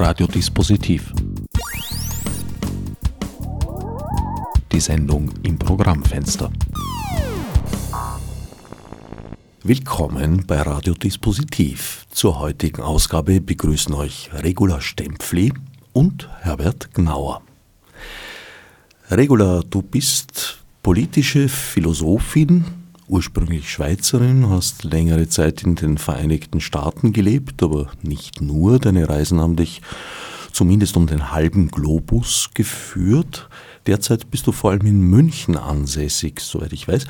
Radiodispositiv. Die Sendung im Programmfenster. Willkommen bei Radiodispositiv. Zur heutigen Ausgabe begrüßen euch Regula Stempfli und Herbert Gnauer. Regula, du bist politische Philosophin, ursprünglich Schweizerin, hast längere Zeit in den Vereinigten Staaten gelebt, aber nicht nur. Deine Reisen haben dich zumindest um den halben Globus geführt. Derzeit bist du vor allem in München ansässig, soweit ich weiß.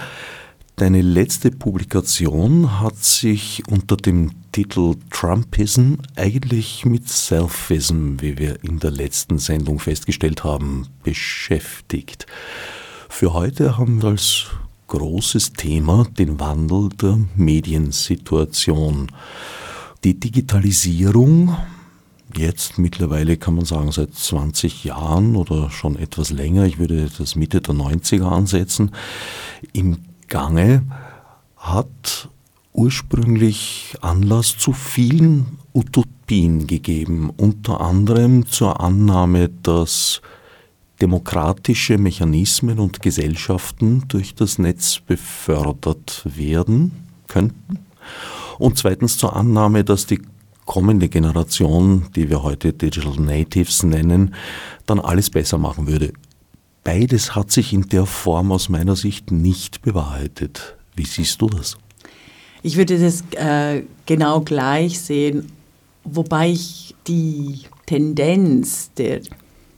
Deine letzte Publikation hat sich unter dem Titel Trumpism eigentlich mit Selfism, wie wir in der letzten Sendung festgestellt haben, beschäftigt. Für heute haben wir als großes Thema den Wandel der Mediensituation. Die Digitalisierung, jetzt mittlerweile kann man sagen seit 20 Jahren oder schon etwas länger, ich würde das Mitte der 90er ansetzen, im Gange, hat ursprünglich Anlass zu vielen Utopien gegeben, unter anderem zur Annahme, dass demokratische Mechanismen und Gesellschaften durch das Netz befördert werden könnten. Und zweitens zur Annahme, dass die kommende Generation, die wir heute Digital Natives nennen, dann alles besser machen würde. Beides hat sich in der Form aus meiner Sicht nicht bewahrheitet. Wie siehst du das? Ich würde das äh, genau gleich sehen, wobei ich die Tendenz der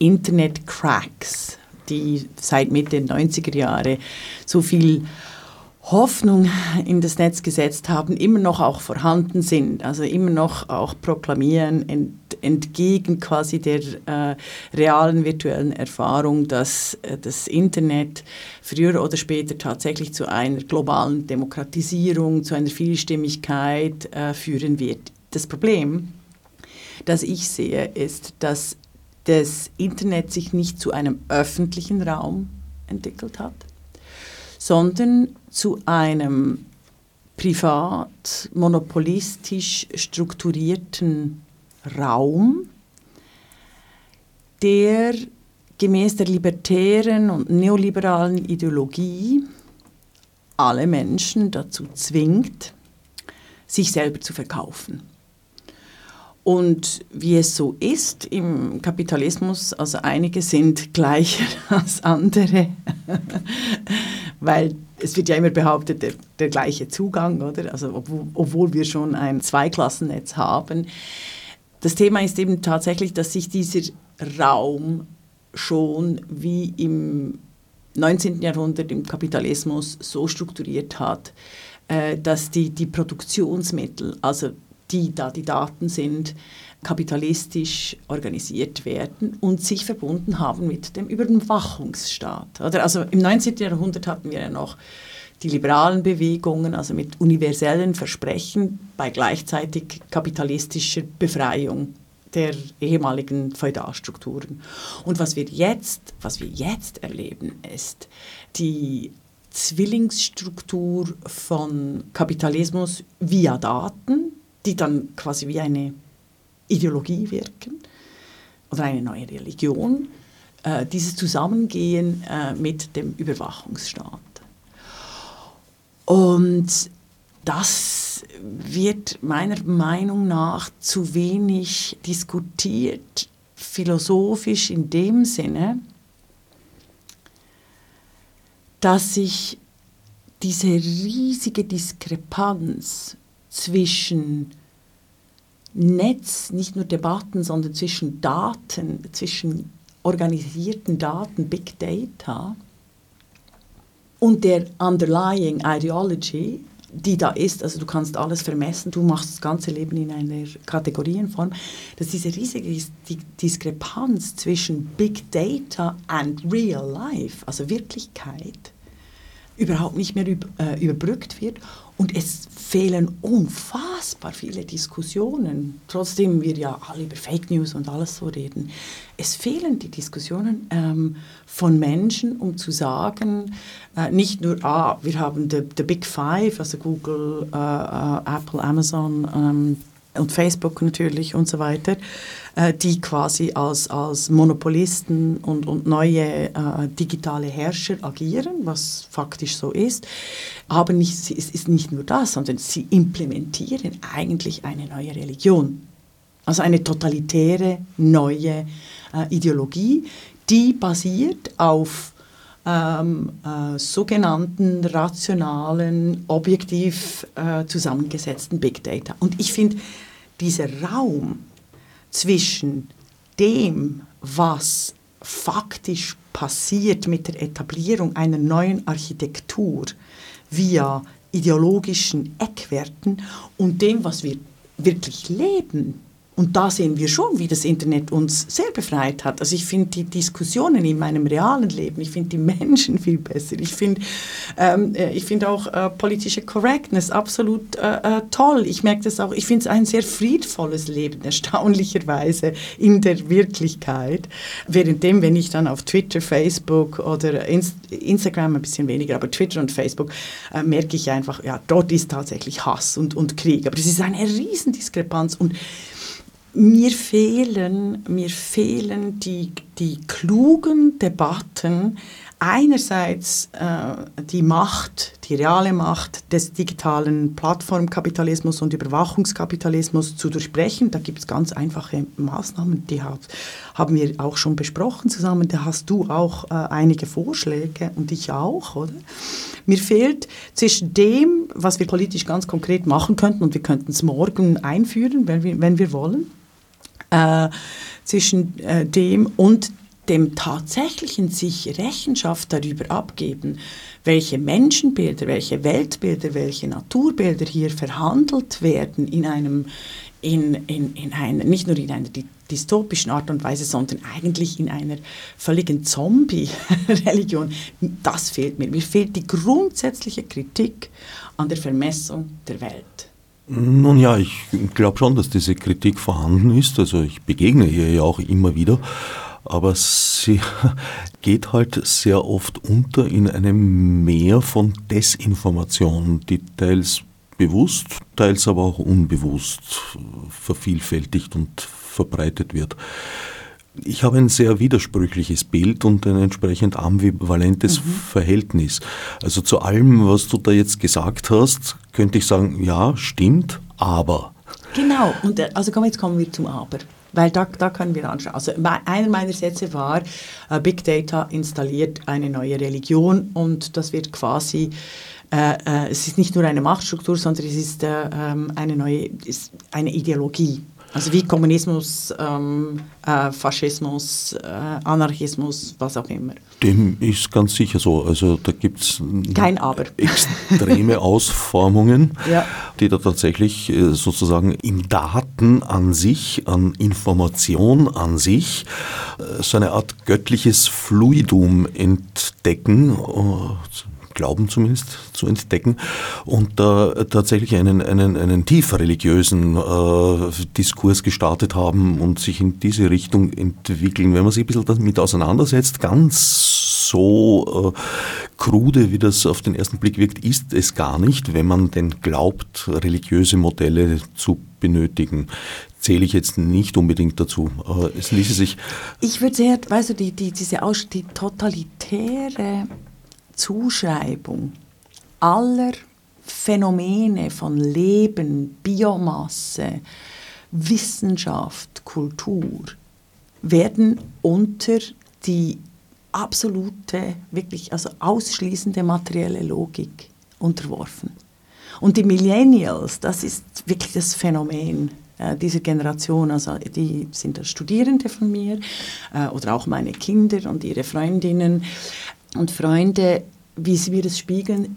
Internet-Cracks, die seit Mitte der 90er Jahre so viel Hoffnung in das Netz gesetzt haben, immer noch auch vorhanden sind, also immer noch auch proklamieren, ent, entgegen quasi der äh, realen virtuellen Erfahrung, dass äh, das Internet früher oder später tatsächlich zu einer globalen Demokratisierung, zu einer Vielstimmigkeit äh, führen wird. Das Problem, das ich sehe, ist, dass das Internet sich nicht zu einem öffentlichen Raum entwickelt hat, sondern zu einem privat monopolistisch strukturierten Raum, der gemäß der libertären und neoliberalen Ideologie alle Menschen dazu zwingt, sich selber zu verkaufen. Und wie es so ist im Kapitalismus, also einige sind gleicher als andere, weil es wird ja immer behauptet, der, der gleiche Zugang, oder? Also obwohl, obwohl wir schon ein Zweiklassennetz haben. Das Thema ist eben tatsächlich, dass sich dieser Raum schon wie im 19. Jahrhundert im Kapitalismus so strukturiert hat, äh, dass die, die Produktionsmittel, also die da die Daten sind, kapitalistisch organisiert werden und sich verbunden haben mit dem Überwachungsstaat. Also im 19. Jahrhundert hatten wir ja noch die liberalen Bewegungen, also mit universellen Versprechen bei gleichzeitig kapitalistischer Befreiung der ehemaligen Feudalstrukturen. Und was wir jetzt, was wir jetzt erleben, ist die Zwillingsstruktur von Kapitalismus via Daten, die dann quasi wie eine Ideologie wirken oder eine neue Religion, äh, dieses Zusammengehen äh, mit dem Überwachungsstaat. Und das wird meiner Meinung nach zu wenig diskutiert, philosophisch in dem Sinne, dass sich diese riesige Diskrepanz zwischen Netz, nicht nur Debatten, sondern zwischen Daten, zwischen organisierten Daten, Big Data und der underlying Ideology, die da ist, also du kannst alles vermessen, du machst das ganze Leben in einer Kategorienform, dass diese riesige Diskrepanz zwischen Big Data and Real Life, also Wirklichkeit, überhaupt nicht mehr äh, überbrückt wird und es fehlen unfassbar viele Diskussionen, trotzdem wir ja alle über Fake News und alles so reden. Es fehlen die Diskussionen ähm, von Menschen, um zu sagen, äh, nicht nur, ah, wir haben the Big Five, also Google, äh, äh Apple, Amazon, ähm, und Facebook natürlich und so weiter, äh, die quasi als, als Monopolisten und, und neue äh, digitale Herrscher agieren, was faktisch so ist. Aber nicht, es ist nicht nur das, sondern sie implementieren eigentlich eine neue Religion. Also eine totalitäre neue äh, Ideologie, die basiert auf ähm, äh, sogenannten rationalen, objektiv äh, zusammengesetzten Big Data. Und ich finde, dieser Raum zwischen dem, was faktisch passiert mit der Etablierung einer neuen Architektur via ideologischen Eckwerten und dem, was wir wirklich leben, und da sehen wir schon, wie das Internet uns sehr befreit hat. Also ich finde die Diskussionen in meinem realen Leben, ich finde die Menschen viel besser. Ich finde ähm, äh, find auch äh, politische Correctness absolut äh, äh, toll. Ich merke das auch, ich finde es ein sehr friedvolles Leben, erstaunlicherweise in der Wirklichkeit. Währenddem, wenn ich dann auf Twitter, Facebook oder Inst Instagram ein bisschen weniger, aber Twitter und Facebook, äh, merke ich einfach, ja, dort ist tatsächlich Hass und, und Krieg. Aber es ist eine Riesendiskrepanz und mir fehlen, mir fehlen die, die klugen Debatten, einerseits äh, die Macht, die reale Macht des digitalen Plattformkapitalismus und Überwachungskapitalismus zu durchbrechen. Da gibt es ganz einfache Maßnahmen, die hat, haben wir auch schon besprochen zusammen. Da hast du auch äh, einige Vorschläge und ich auch, oder? Mir fehlt zwischen dem, was wir politisch ganz konkret machen könnten, und wir könnten es morgen einführen, wenn wir, wenn wir wollen, äh, zwischen äh, dem und dem tatsächlichen sich Rechenschaft darüber abgeben, welche Menschenbilder, welche Weltbilder, welche Naturbilder hier verhandelt werden in einem, in, in, in einer, nicht nur in einer dystopischen Art und Weise, sondern eigentlich in einer völligen Zombie-Religion. Das fehlt mir. Mir fehlt die grundsätzliche Kritik an der Vermessung der Welt. Nun ja, ich glaube schon, dass diese Kritik vorhanden ist. Also ich begegne ihr ja auch immer wieder. Aber sie geht halt sehr oft unter in einem Meer von Desinformation, die teils bewusst, teils aber auch unbewusst vervielfältigt und verbreitet wird. Ich habe ein sehr widersprüchliches Bild und ein entsprechend ambivalentes mhm. Verhältnis. Also zu allem, was du da jetzt gesagt hast, könnte ich sagen, ja, stimmt, aber. Genau, und äh, also komm, jetzt kommen wir zum Aber. Weil da, da können wir anschauen. Also einer meiner Sätze war, uh, Big Data installiert eine neue Religion und das wird quasi, äh, äh, es ist nicht nur eine Machtstruktur, sondern es ist äh, ähm, eine neue, ist eine Ideologie. Also wie Kommunismus, ähm, äh, Faschismus, äh, Anarchismus, was auch immer. Dem ist ganz sicher so. Also da gibt es. Extreme Ausformungen, ja. die da tatsächlich äh, sozusagen in Daten an sich, an Information an sich, äh, so eine Art göttliches Fluidum entdecken äh, Glauben zumindest zu entdecken und da äh, tatsächlich einen, einen, einen tiefer religiösen äh, Diskurs gestartet haben und sich in diese Richtung entwickeln. Wenn man sich ein bisschen damit auseinandersetzt, ganz so äh, krude, wie das auf den ersten Blick wirkt, ist es gar nicht, wenn man denn glaubt, religiöse Modelle zu benötigen zähle ich jetzt nicht unbedingt dazu. Aber es ließe sich. Ich würde sehr, weißt du, die, die, diese Aus die totalitäre Zuschreibung aller Phänomene von Leben, Biomasse, Wissenschaft, Kultur werden unter die absolute, wirklich also ausschließende materielle Logik unterworfen. Und die Millennials, das ist wirklich das Phänomen äh, dieser Generation. Also die sind Studierende von mir äh, oder auch meine Kinder und ihre Freundinnen und Freunde, wie sie mir das spiegeln,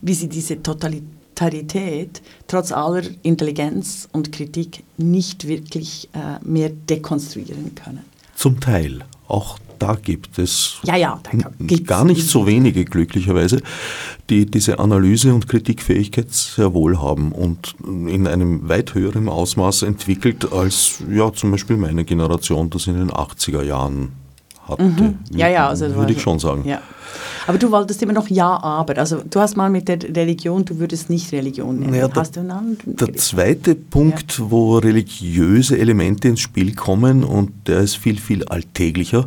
wie sie diese Totalitarität trotz aller Intelligenz und Kritik nicht wirklich äh, mehr dekonstruieren können. Zum Teil. Auch da gibt es ja, ja, gar nicht so wenige, glücklicherweise, die diese Analyse- und Kritikfähigkeit sehr wohl haben und in einem weit höheren Ausmaß entwickelt als ja, zum Beispiel meine Generation das in den 80er Jahren hatte. Mhm. Ja, ja, also würde ich schon sagen. Ja. Aber du wolltest immer noch Ja, aber. Also du hast mal mit der Religion, du würdest nicht Religion nennen. Naja, hast der, du einen der zweite Punkt, ja. wo religiöse Elemente ins Spiel kommen, und der ist viel, viel alltäglicher,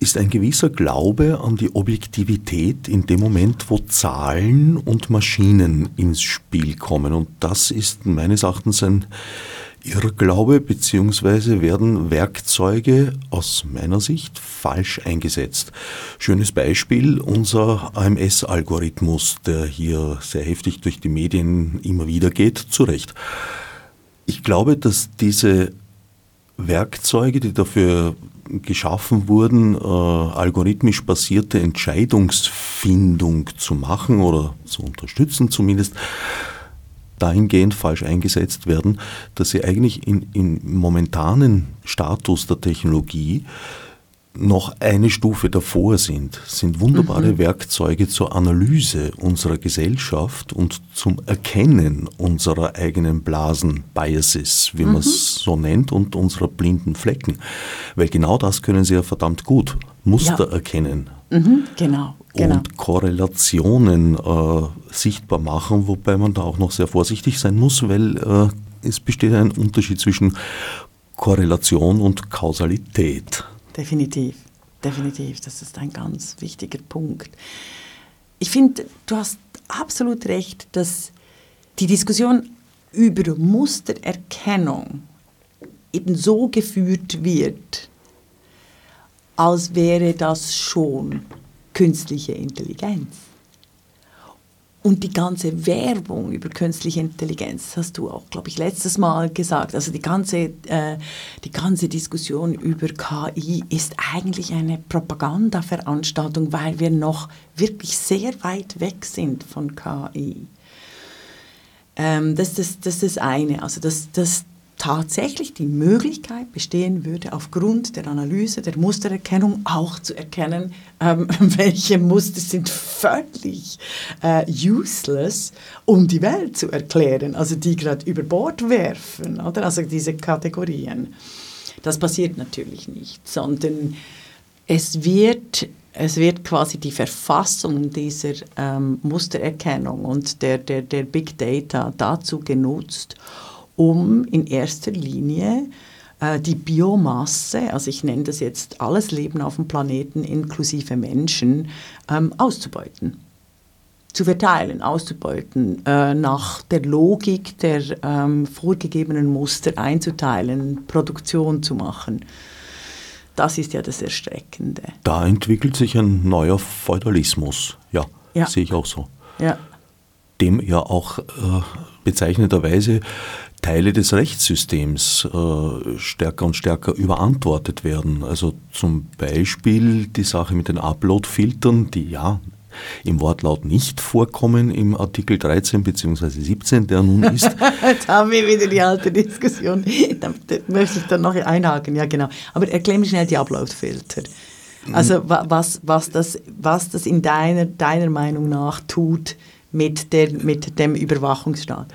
ist ein gewisser Glaube an die Objektivität in dem Moment, wo Zahlen und Maschinen ins Spiel kommen. Und das ist meines Erachtens ein Irrglaube, beziehungsweise werden Werkzeuge aus meiner Sicht falsch eingesetzt. Schönes Beispiel, unser AMS-Algorithmus, der hier sehr heftig durch die Medien immer wieder geht, zu Recht. Ich glaube, dass diese Werkzeuge, die dafür geschaffen wurden, äh, algorithmisch basierte Entscheidungsfindung zu machen oder zu unterstützen zumindest, dahingehend falsch eingesetzt werden, dass sie eigentlich in, im momentanen Status der Technologie noch eine Stufe davor sind, sind wunderbare mhm. Werkzeuge zur Analyse unserer Gesellschaft und zum Erkennen unserer eigenen Blasen-Biases, wie mhm. man es so nennt, und unserer blinden Flecken. Weil genau das können sie ja verdammt gut. Muster ja. erkennen. Mhm, genau, genau. Und Korrelationen äh, sichtbar machen, wobei man da auch noch sehr vorsichtig sein muss, weil äh, es besteht ein Unterschied zwischen Korrelation und Kausalität. Definitiv, definitiv. Das ist ein ganz wichtiger Punkt. Ich finde, du hast absolut recht, dass die Diskussion über Mustererkennung eben so geführt wird, als wäre das schon künstliche Intelligenz. Und die ganze Werbung über künstliche Intelligenz, hast du auch, glaube ich, letztes Mal gesagt. Also die ganze, äh, die ganze Diskussion über KI ist eigentlich eine Propagandaveranstaltung, weil wir noch wirklich sehr weit weg sind von KI. Ähm, das, das, das ist das eine. Also das, das, tatsächlich die Möglichkeit bestehen würde, aufgrund der Analyse, der Mustererkennung auch zu erkennen, ähm, welche Muster sind völlig äh, useless, um die Welt zu erklären, also die gerade über Bord werfen, oder? Also diese Kategorien. Das passiert natürlich nicht, sondern es wird es wird quasi die Verfassung dieser ähm, Mustererkennung und der, der, der Big Data dazu genutzt, um in erster Linie äh, die Biomasse, also ich nenne das jetzt alles Leben auf dem Planeten inklusive Menschen, ähm, auszubeuten zu verteilen, auszubeuten, äh, nach der Logik der ähm, vorgegebenen Muster einzuteilen, Produktion zu machen. Das ist ja das Erstreckende. Da entwickelt sich ein neuer Feudalismus. Ja, ja. sehe ich auch so. Ja. Dem ja auch äh, bezeichnenderweise Teile des Rechtssystems äh, stärker und stärker überantwortet werden. Also zum Beispiel die Sache mit den Upload-Filtern, die ja im Wortlaut nicht vorkommen im Artikel 13 bzw. 17, der nun ist. Jetzt haben wir wieder die alte Diskussion. Da, möchte ich dann noch einhaken, ja genau. Aber erklär mir schnell die Upload-Filter. Also was, was, das, was das in deiner, deiner Meinung nach tut mit, der, mit dem Überwachungsstaat.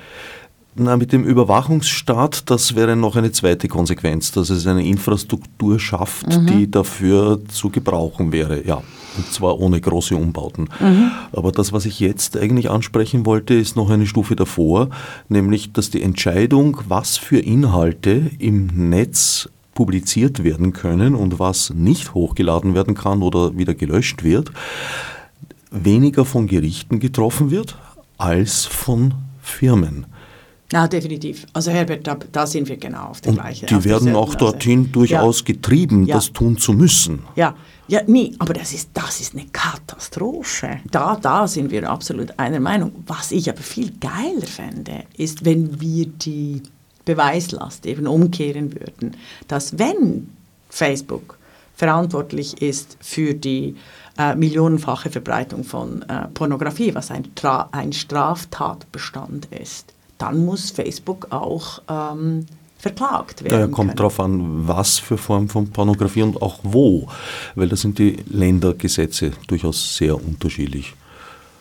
Na, mit dem Überwachungsstaat, das wäre noch eine zweite Konsequenz, dass es eine Infrastruktur schafft, mhm. die dafür zu gebrauchen wäre. Ja, und zwar ohne große Umbauten. Mhm. Aber das, was ich jetzt eigentlich ansprechen wollte, ist noch eine Stufe davor, nämlich, dass die Entscheidung, was für Inhalte im Netz publiziert werden können und was nicht hochgeladen werden kann oder wieder gelöscht wird, weniger von Gerichten getroffen wird als von Firmen. Ja, definitiv. Also Herbert, da, da sind wir genau auf der gleichen. Die werden auch dorthin durchaus ja. getrieben, ja. das tun zu müssen. Ja, ja, nee, aber das ist, das ist eine Katastrophe. Da, da sind wir absolut einer Meinung. Was ich aber viel geiler fände, ist, wenn wir die Beweislast eben umkehren würden, dass wenn Facebook verantwortlich ist für die äh, millionenfache Verbreitung von äh, Pornografie, was ein, ein Straftatbestand ist, dann muss Facebook auch ähm, verklagt werden. Ja, kommt darauf an, was für Form von Pornografie und auch wo, weil da sind die Ländergesetze durchaus sehr unterschiedlich.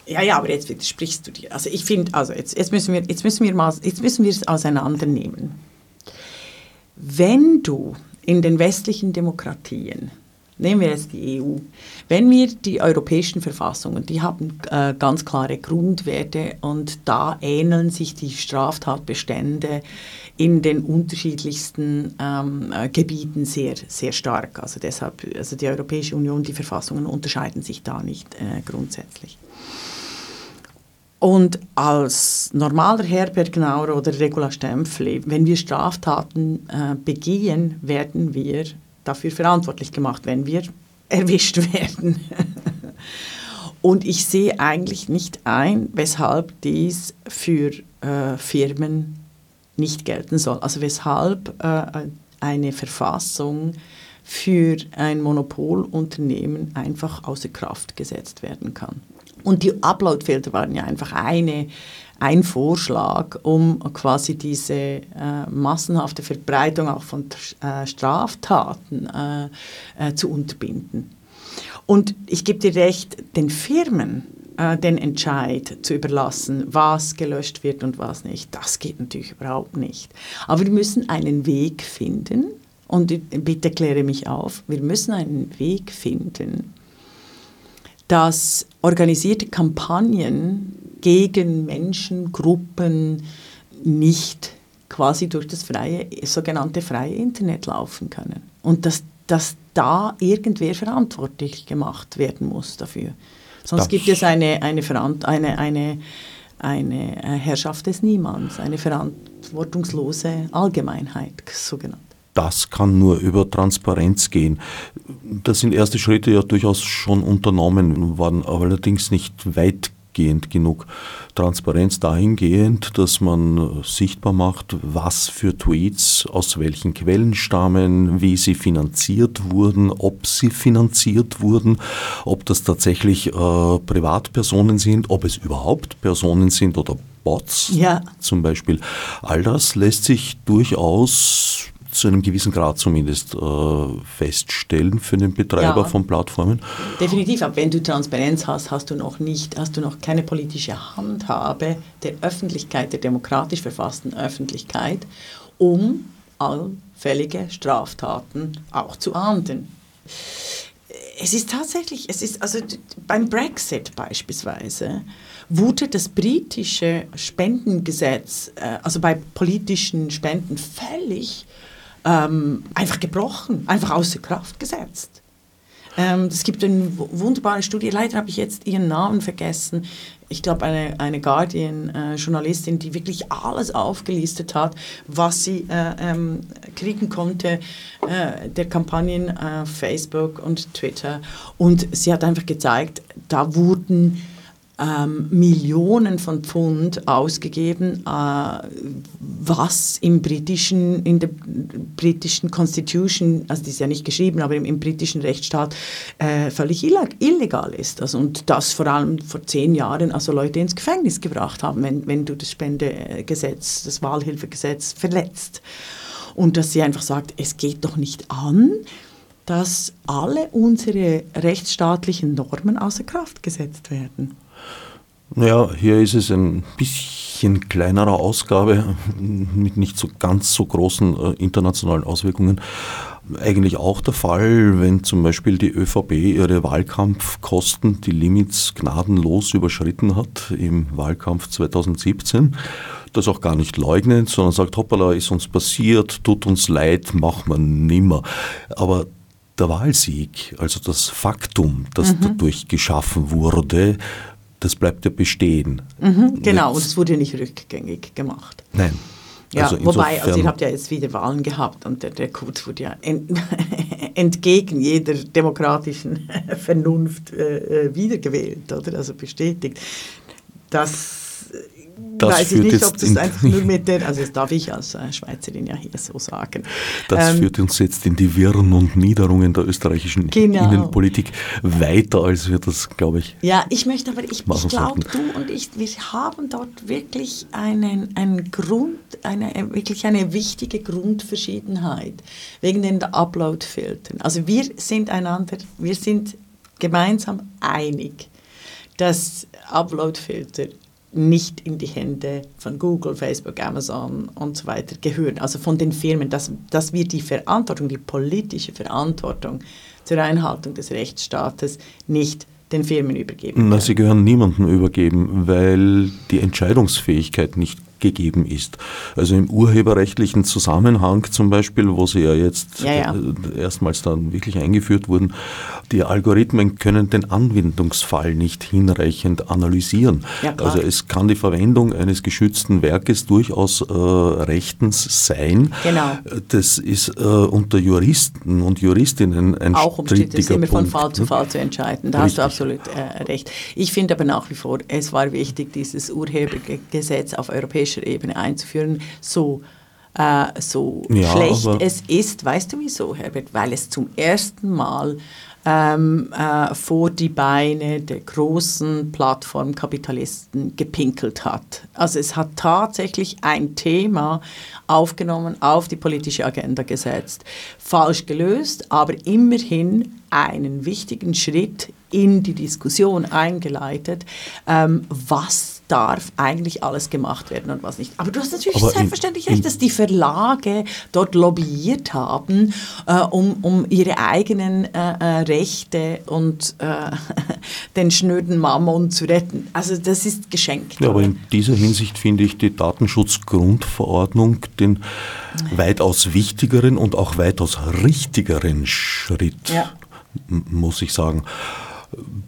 Ja, ja, aber jetzt widersprichst du dir. Also ich finde, also jetzt, jetzt müssen wir, jetzt müssen wir mal, jetzt müssen wir es auseinandernehmen. Wenn du in den westlichen Demokratien Nehmen wir jetzt die EU. Wenn wir die europäischen Verfassungen, die haben äh, ganz klare Grundwerte und da ähneln sich die Straftatbestände in den unterschiedlichsten ähm, äh, Gebieten sehr, sehr stark. Also deshalb, also die Europäische Union, die Verfassungen unterscheiden sich da nicht äh, grundsätzlich. Und als normaler Herbert Gnauer oder Regula Stempfli, wenn wir Straftaten äh, begehen, werden wir dafür verantwortlich gemacht, wenn wir erwischt werden. Und ich sehe eigentlich nicht ein, weshalb dies für äh, Firmen nicht gelten soll. Also weshalb äh, eine Verfassung für ein Monopolunternehmen einfach außer Kraft gesetzt werden kann. Und die Uploadfilter waren ja einfach eine, ein Vorschlag, um quasi diese äh, massenhafte Verbreitung auch von äh, Straftaten äh, äh, zu unterbinden. Und ich gebe dir recht, den Firmen äh, den Entscheid zu überlassen, was gelöscht wird und was nicht, das geht natürlich überhaupt nicht. Aber wir müssen einen Weg finden, und bitte kläre mich auf, wir müssen einen Weg finden, dass organisierte Kampagnen gegen Menschen, Gruppen nicht quasi durch das freie, sogenannte freie Internet laufen können. Und dass, dass da irgendwer verantwortlich gemacht werden muss dafür. Sonst das gibt es eine, eine, eine, eine, eine Herrschaft des Niemands, eine verantwortungslose Allgemeinheit, sogenannt das kann nur über Transparenz gehen. Da sind erste Schritte ja durchaus schon unternommen worden, aber allerdings nicht weitgehend genug. Transparenz dahingehend, dass man sichtbar macht, was für Tweets aus welchen Quellen stammen, wie sie finanziert wurden, ob sie finanziert wurden, ob das tatsächlich äh, Privatpersonen sind, ob es überhaupt Personen sind oder Bots ja. zum Beispiel. All das lässt sich durchaus zu einem gewissen Grad zumindest äh, feststellen für den Betreiber ja, von Plattformen. Definitiv, aber wenn du Transparenz hast, hast du noch nicht, hast du noch keine politische Handhabe der Öffentlichkeit, der demokratisch verfassten Öffentlichkeit, um allfällige Straftaten auch zu ahnden. Es ist tatsächlich, es ist also beim Brexit beispielsweise, wurde das britische Spendengesetz, äh, also bei politischen Spenden, völlig ähm, einfach gebrochen, einfach außer Kraft gesetzt. Ähm, es gibt eine wunderbare Studie, leider habe ich jetzt ihren Namen vergessen. Ich glaube, eine, eine Guardian-Journalistin, äh, die wirklich alles aufgelistet hat, was sie äh, ähm, kriegen konnte, äh, der Kampagnen auf Facebook und Twitter. Und sie hat einfach gezeigt, da wurden ähm, Millionen von Pfund ausgegeben, äh, was im britischen, in der britischen Constitution, also die ist ja nicht geschrieben, aber im, im britischen Rechtsstaat äh, völlig illegal ist. Also, und das vor allem vor zehn Jahren also Leute ins Gefängnis gebracht haben, wenn, wenn du das Spendegesetz, das Wahlhilfegesetz verletzt. Und dass sie einfach sagt, es geht doch nicht an, dass alle unsere rechtsstaatlichen Normen außer Kraft gesetzt werden. Ja, hier ist es ein bisschen kleinerer Ausgabe mit nicht so ganz so großen äh, internationalen Auswirkungen. Eigentlich auch der Fall, wenn zum Beispiel die ÖVP ihre Wahlkampfkosten, die Limits gnadenlos überschritten hat im Wahlkampf 2017 das auch gar nicht leugnet, sondern sagt, hoppala, ist uns passiert, tut uns leid, machen wir nimmer. Aber der Wahlsieg, also das Faktum, das mhm. dadurch geschaffen wurde, das bleibt ja bestehen. Mhm, genau, und es wurde nicht rückgängig gemacht. Nein. Ja, also wobei, also ihr habt ja jetzt wieder Wahlen gehabt und der, der Kurz wurde ja ent, entgegen jeder demokratischen Vernunft äh, äh, wiedergewählt, oder? Also bestätigt. Das das weiß ich nicht, ob das einfach nur mit der, also das darf ich als äh, Schweizerin ja hier so sagen. Das ähm, führt uns jetzt in die Wirren und Niederungen der österreichischen genau. Innenpolitik weiter, als wir das, glaube ich. Ja, ich möchte aber, ich, ich glaube, du und ich, wir haben dort wirklich einen, einen Grund, eine, wirklich eine wichtige Grundverschiedenheit wegen den Upload-Filtern. Also wir sind einander, wir sind gemeinsam einig, dass Upload-Filter nicht in die Hände von Google, Facebook, Amazon und so weiter gehören, also von den Firmen, dass, dass wir die Verantwortung, die politische Verantwortung zur Einhaltung des Rechtsstaates nicht den Firmen übergeben. Na, sie gehören niemandem übergeben, weil die Entscheidungsfähigkeit nicht gegeben ist. Also im urheberrechtlichen Zusammenhang zum Beispiel, wo sie ja jetzt ja, ja. Äh, erstmals dann wirklich eingeführt wurden, die Algorithmen können den Anwendungsfall nicht hinreichend analysieren. Ja, also es kann die Verwendung eines geschützten Werkes durchaus äh, rechtens sein. Genau. Das ist äh, unter Juristen und Juristinnen ein Auch umstritten, ist immer Punkt, von Fall zu ne? Fall zu entscheiden. Da Richtig. hast du absolut äh, recht. Ich finde aber nach wie vor, es war wichtig, dieses Urhebergesetz auf europäischer Ebene einzuführen, so äh, so Ja, schlecht es ist. Weißt du wieso, Herbert? Weil es zum ersten Mal ähm, äh, vor die Beine der großen Plattformkapitalisten gepinkelt hat. Also es hat tatsächlich ein Thema aufgenommen, auf die politische Agenda gesetzt. Falsch gelöst, aber immerhin einen wichtigen Schritt in die Diskussion eingeleitet, ähm, was darf eigentlich alles gemacht werden und was nicht. Aber du hast natürlich Aber in- selbstverständlich in- recht, dass die Verlage dort lobbyiert haben, äh, um, um ihre eigenen äh, äh, Rechte und äh, den schnöden Mammon zu retten. Also das ist geschenkt. Ja, aber in dieser Hinsicht finde ich die Datenschutzgrundverordnung den weitaus wichtigeren und auch weitaus richtigeren Schritt, Ja. muss ich sagen.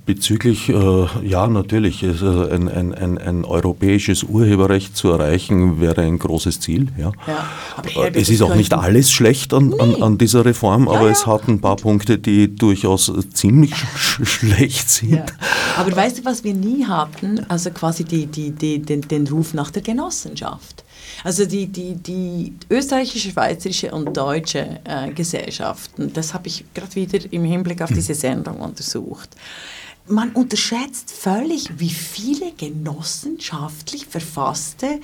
Bezüglich, äh, ja, natürlich, äh, ein, ein, ein, ein europäisches Urheberrecht zu erreichen, wäre ein großes Ziel. Ja. Ja, Äh, es ist auch nicht alles schlecht an, an, an dieser Reform, aber ja. es hat ein paar Punkte, die durchaus ziemlich sch schlecht sind. Ja. Aber weißt du, was wir nie hatten? Also quasi die, die, die, den, den Ruf nach der Genossenschaft. Also die, die, die österreichische, schweizerische und deutsche äh, Gesellschaften, das habe ich gerade wieder im Hinblick auf diese Sendung untersucht. Man unterschätzt völlig, wie viele genossenschaftlich verfasste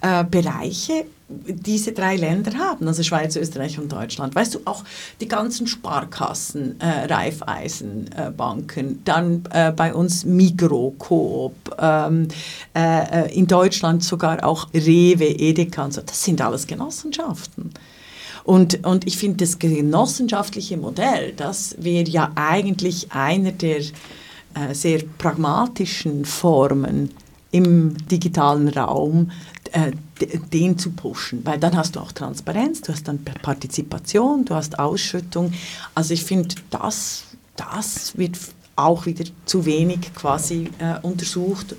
äh, Bereiche diese drei Länder haben, also Schweiz, Österreich und Deutschland. Weißt du, auch die ganzen Sparkassen, äh, Raiffeisenbanken, äh, dann äh, bei uns Migro, Coop, ähm, äh, äh, in Deutschland sogar auch Rewe, Edeka und so, das sind alles Genossenschaften. Und, und ich finde, das genossenschaftliche Modell, das wäre ja eigentlich einer der äh, sehr pragmatischen Formen im digitalen Raum, den zu pushen. Weil dann hast du auch Transparenz, du hast dann Partizipation, du hast Ausschüttung. Also ich finde, das, das wird auch wieder zu wenig quasi äh, untersucht,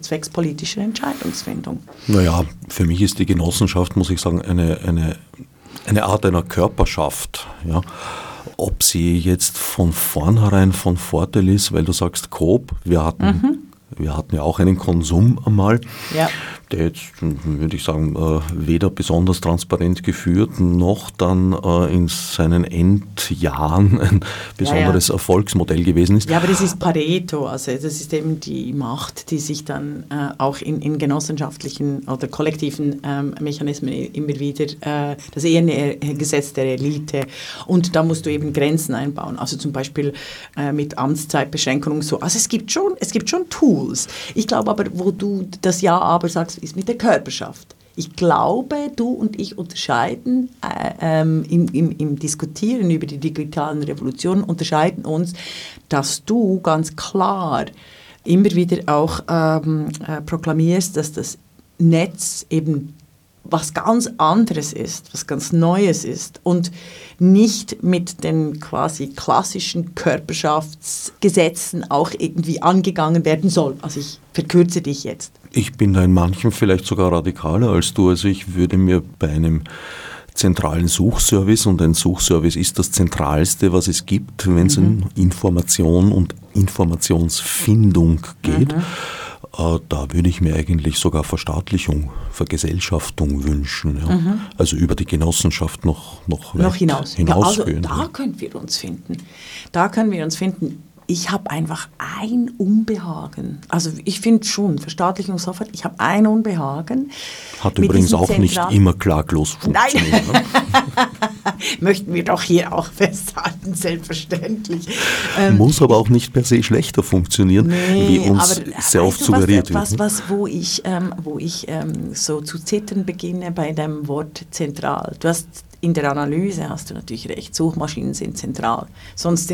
zwecks politischer Entscheidungsfindung. Naja, für mich ist die Genossenschaft, muss ich sagen, eine, eine, eine Art einer Körperschaft. Ja. Ob sie jetzt von vornherein von Vorteil ist, weil du sagst Coop, wir hatten, wir hatten ja auch einen Konsum einmal, Ja. Der jetzt, würde ich sagen, äh, weder besonders transparent geführt, noch dann äh, in seinen Endjahren ein besonderes Erfolgsmodell gewesen ist. Ja, aber das ist Pareto, also das ist eben die Macht, die sich dann äh, auch in, in genossenschaftlichen oder kollektiven ähm, Mechanismen immer wieder, das ist eher ein Gesetz der Elite und da musst du eben Grenzen einbauen, also zum Beispiel mit Amtszeitbeschränkung und so. Also es gibt schon, es gibt schon Tools. Ich glaube aber, wo du das Ja aber sagst, ist mit der Körperschaft. Ich glaube, du und ich unterscheiden äh, ähm, im, im, im Diskutieren über die digitalen Revolutionen, unterscheiden uns, dass du ganz klar immer wieder auch ähm, äh, proklamierst, dass das Netz eben was ganz anderes ist, was ganz Neues ist und nicht mit den quasi klassischen Körperschaftsgesetzen auch irgendwie angegangen werden soll. Also ich verkürze dich jetzt. Ich bin da in manchen vielleicht sogar radikaler als du. Also ich würde mir bei einem zentralen Suchservice und ein Suchservice ist das zentralste, was es gibt, wenn es um Information und Informationsfindung geht. Äh, Da würde ich mir eigentlich sogar Verstaatlichung, Vergesellschaftung wünschen. Ja. Also über die Genossenschaft noch, noch, noch hinaus. Ja, also hinausgehen. da können wir uns finden. Da können wir uns finden. Ich habe einfach ein Unbehagen. Also ich finde schon, Verstaatlichung sofort, ich habe ein Unbehagen. Hat übrigens auch nicht zentral- immer klaglos funktioniert. ne? Möchten wir doch hier auch festhalten, selbstverständlich. Ähm, Muss aber auch nicht per se schlechter funktionieren, nee, wie uns sehr oft suggeriert wird. Was, was, wo ich, ähm, wo ich ähm, so zu zittern beginne bei dem Wort zentral. Du hast in der Analyse hast du natürlich recht, Suchmaschinen sind zentral. Sonst,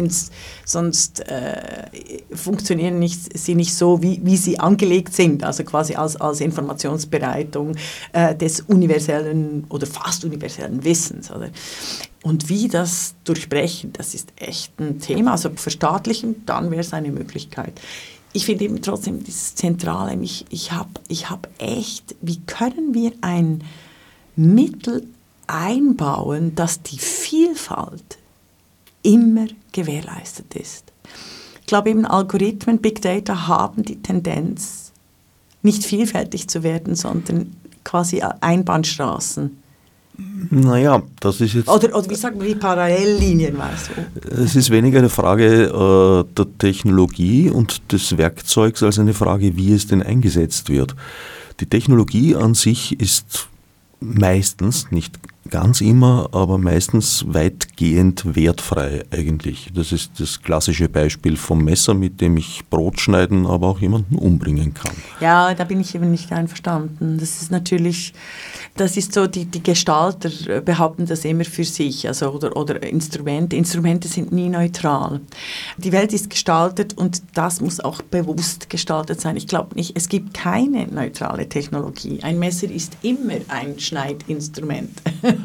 sonst äh, funktionieren nicht, sie nicht so, wie, wie sie angelegt sind, also quasi als, als Informationsbereitung äh, des universellen oder fast universellen Wissens. Oder? Und wie das durchbrechen, das ist echt ein Thema. Also verstaatlichen, dann wäre es eine Möglichkeit. Ich finde eben trotzdem das Zentrale, ich, ich habe ich hab echt, wie können wir ein Mittel einbauen, dass die Vielfalt immer gewährleistet ist. Ich glaube eben Algorithmen, Big Data haben die Tendenz, nicht vielfältig zu werden, sondern quasi Einbahnstraßen. Naja, das ist jetzt. Oder, oder wie sagt man, die Parallellinien, weißt du? Es ist weniger eine Frage äh, der Technologie und des Werkzeugs als eine Frage, wie es denn eingesetzt wird. Die Technologie an sich ist meistens, nicht ganz immer, aber meistens weitgehend wertfrei eigentlich. Das ist das klassische Beispiel vom Messer, mit dem ich Brot schneiden, aber auch jemanden umbringen kann. Ja, da bin ich eben nicht einverstanden. Das ist natürlich, das ist so, die, die Gestalter behaupten das immer für sich, also oder, oder Instrumente. Instrumente sind nie neutral. Die Welt ist gestaltet und das muss auch bewusst gestaltet sein. Ich glaube nicht, es gibt keine neutrale Technologie. Ein Messer ist immer ein Schneidinstrument.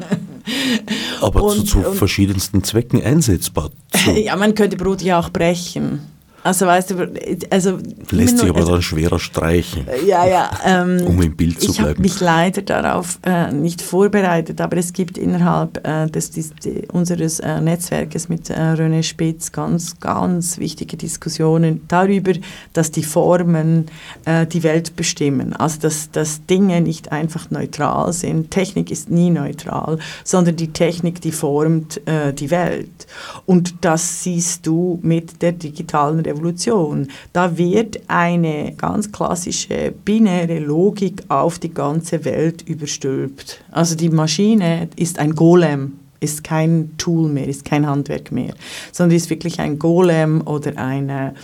Aber und, zu, zu verschiedensten Zwecken einsetzbar. So. Ja, man könnte Brot ja auch brechen. Also weißt du, also lässt sich aber also, dann schwerer streichen. Ja, ja. Ähm, um im Bild zu ich bleiben. Ich habe mich leider darauf äh, nicht vorbereitet, aber es gibt innerhalb äh, des, des, des, unseres äh, Netzwerkes mit äh, René Spitz ganz, ganz wichtige Diskussionen darüber, dass die Formen äh, die Welt bestimmen. Also dass, dass Dinge nicht einfach neutral sind. Technik ist nie neutral, sondern die Technik, die formt äh, die Welt. Und das siehst du mit der digitalen Revolution Evolution. Da wird eine ganz klassische binäre Logik auf die ganze Welt überstülpt. Also die Maschine ist ein Golem, ist kein Tool mehr, ist kein Handwerk mehr, sondern ist wirklich ein Golem oder eine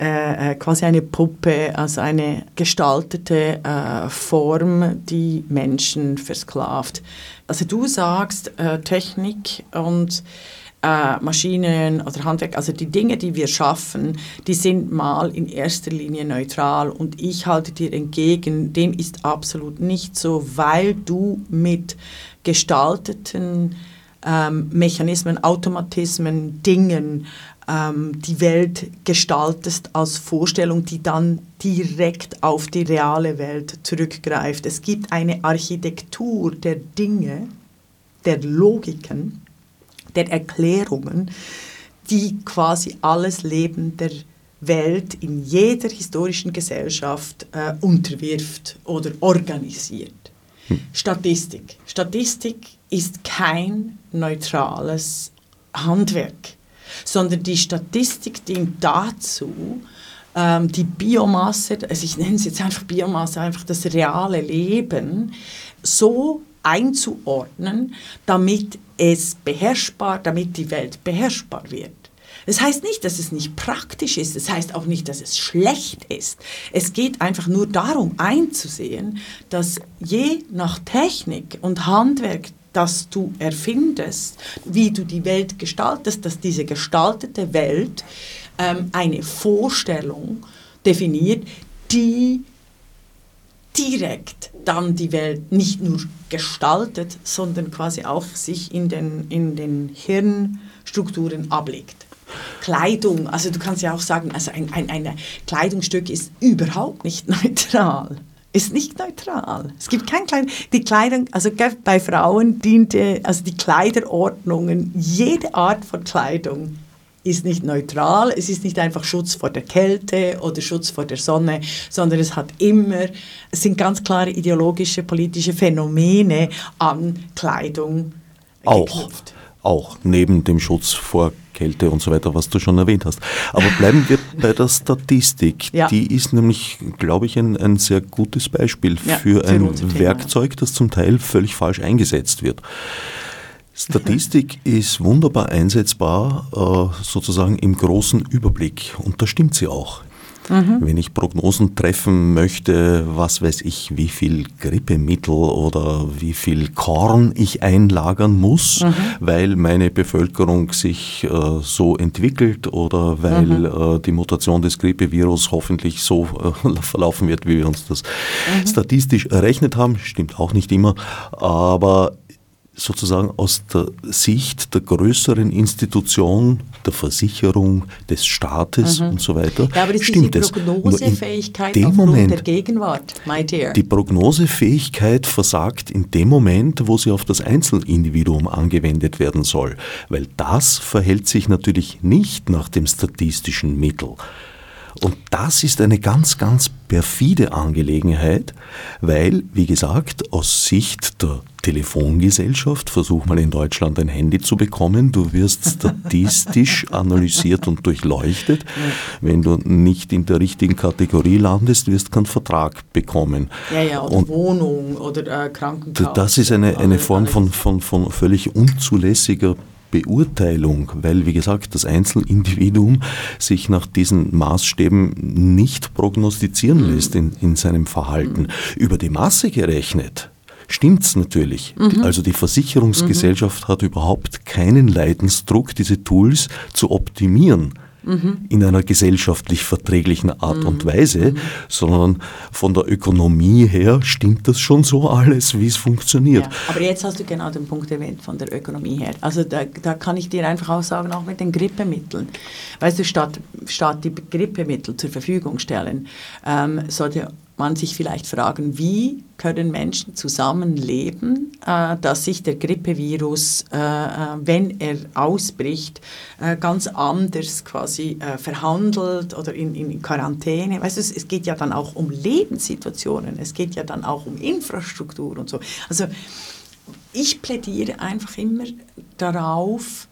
äh, äh, quasi eine Puppe, also eine gestaltete äh, Form, die Menschen versklavt. Also du sagst, äh, Technik und äh, Maschinen oder Handwerk, also die Dinge, die wir schaffen, die sind mal in erster Linie neutral und ich halte dir entgegen, dem ist absolut nicht so, weil du mit gestalteten ähm, Mechanismen, Automatismen, Dingen ähm, die Welt gestaltest als Vorstellung, die dann direkt auf die reale Welt zurückgreift. Es gibt eine Architektur der Dinge, der Logiken, der Erklärungen, die quasi alles Leben der Welt in jeder historischen Gesellschaft äh, unterwirft oder organisiert. Hm. Statistik. Statistik ist kein neutrales Handwerk, sondern die Statistik dient dazu, ähm, die Biomasse, also ich nenne es jetzt einfach Biomasse, einfach das reale Leben, so einzuordnen, damit es beherrschbar, damit die Welt beherrschbar wird. Das heißt nicht, dass es nicht praktisch ist, das heißt auch nicht, dass es schlecht ist. Es geht einfach nur darum einzusehen, dass je nach Technik und Handwerk, das du erfindest, wie du die Welt gestaltest, dass diese gestaltete Welt ähm, eine Vorstellung definiert, die direkt dann die Welt nicht nur gestaltet, sondern quasi auch sich in den, in den Hirnstrukturen ablegt. Kleidung, also du kannst ja auch sagen, also ein, ein, ein Kleidungsstück ist überhaupt nicht neutral. Ist nicht neutral. Es gibt kein Kleidung. Die Kleidung, also bei Frauen diente, also die Kleiderordnungen, jede Art von Kleidung ist nicht neutral, es ist nicht einfach Schutz vor der Kälte oder Schutz vor der Sonne, sondern es hat immer, es sind ganz klare ideologische, politische Phänomene an Kleidung auch, geknüpft. Auch, neben dem Schutz vor Kälte und so weiter, was du schon erwähnt hast. Aber bleiben wir bei der Statistik. Ja. Die ist nämlich, glaube ich, ein, ein sehr gutes Beispiel ja, für ein Werkzeug, das zum Teil völlig falsch eingesetzt wird. Statistik ist wunderbar einsetzbar, äh, sozusagen im großen Überblick. Und da stimmt sie auch. Mhm. Wenn ich Prognosen treffen möchte, was weiß ich, wie viel Grippemittel oder wie viel Korn ich einlagern muss, mhm. weil meine Bevölkerung sich äh, so entwickelt oder weil mhm. äh, die Mutation des Grippevirus hoffentlich so äh, verlaufen wird, wie wir uns das mhm. statistisch errechnet haben. Stimmt auch nicht immer, aber sozusagen aus der Sicht der größeren Institution, der Versicherung, des Staates mhm. und so weiter. Ja, aber das stimmt ist die Prognosefähigkeit dem Moment, der Gegenwart, my dear. Die Prognosefähigkeit versagt in dem Moment, wo sie auf das Einzelindividuum angewendet werden soll, weil das verhält sich natürlich nicht nach dem statistischen Mittel. Und das ist eine ganz, ganz perfide Angelegenheit, weil, wie gesagt, aus Sicht der Telefongesellschaft, versuch mal in Deutschland ein Handy zu bekommen, du wirst statistisch analysiert und durchleuchtet. Wenn du nicht in der richtigen Kategorie landest, wirst du keinen Vertrag bekommen. Ja, ja, oder und Wohnung oder äh, Krankenkasse. Das ist eine, eine Form von, von, von völlig unzulässiger Beurteilung, weil, wie gesagt, das Einzelindividuum sich nach diesen Maßstäben nicht prognostizieren mhm. lässt in, in seinem Verhalten. Über die Masse gerechnet stimmt es natürlich. Mhm. Also die Versicherungsgesellschaft mhm. hat überhaupt keinen Leidensdruck, diese Tools zu optimieren in einer gesellschaftlich verträglichen Art mhm. und Weise, sondern von der Ökonomie her stimmt das schon so alles, wie es funktioniert. Ja, aber jetzt hast du genau den Punkt erwähnt von der Ökonomie her. Also da, da kann ich dir einfach auch sagen, auch mit den Grippemitteln. Weißt du, statt, statt die Grippemittel zur Verfügung stellen, ähm, sollte man sich vielleicht fragen, wie können Menschen zusammenleben, äh, dass sich der Grippevirus, äh, äh, wenn er ausbricht, äh, ganz anders quasi äh, verhandelt oder in, in Quarantäne. Weißt du, es, es, geht ja dann auch um Lebenssituationen, es geht ja dann auch um Infrastruktur und so. Also ich plädiere einfach immer darauf,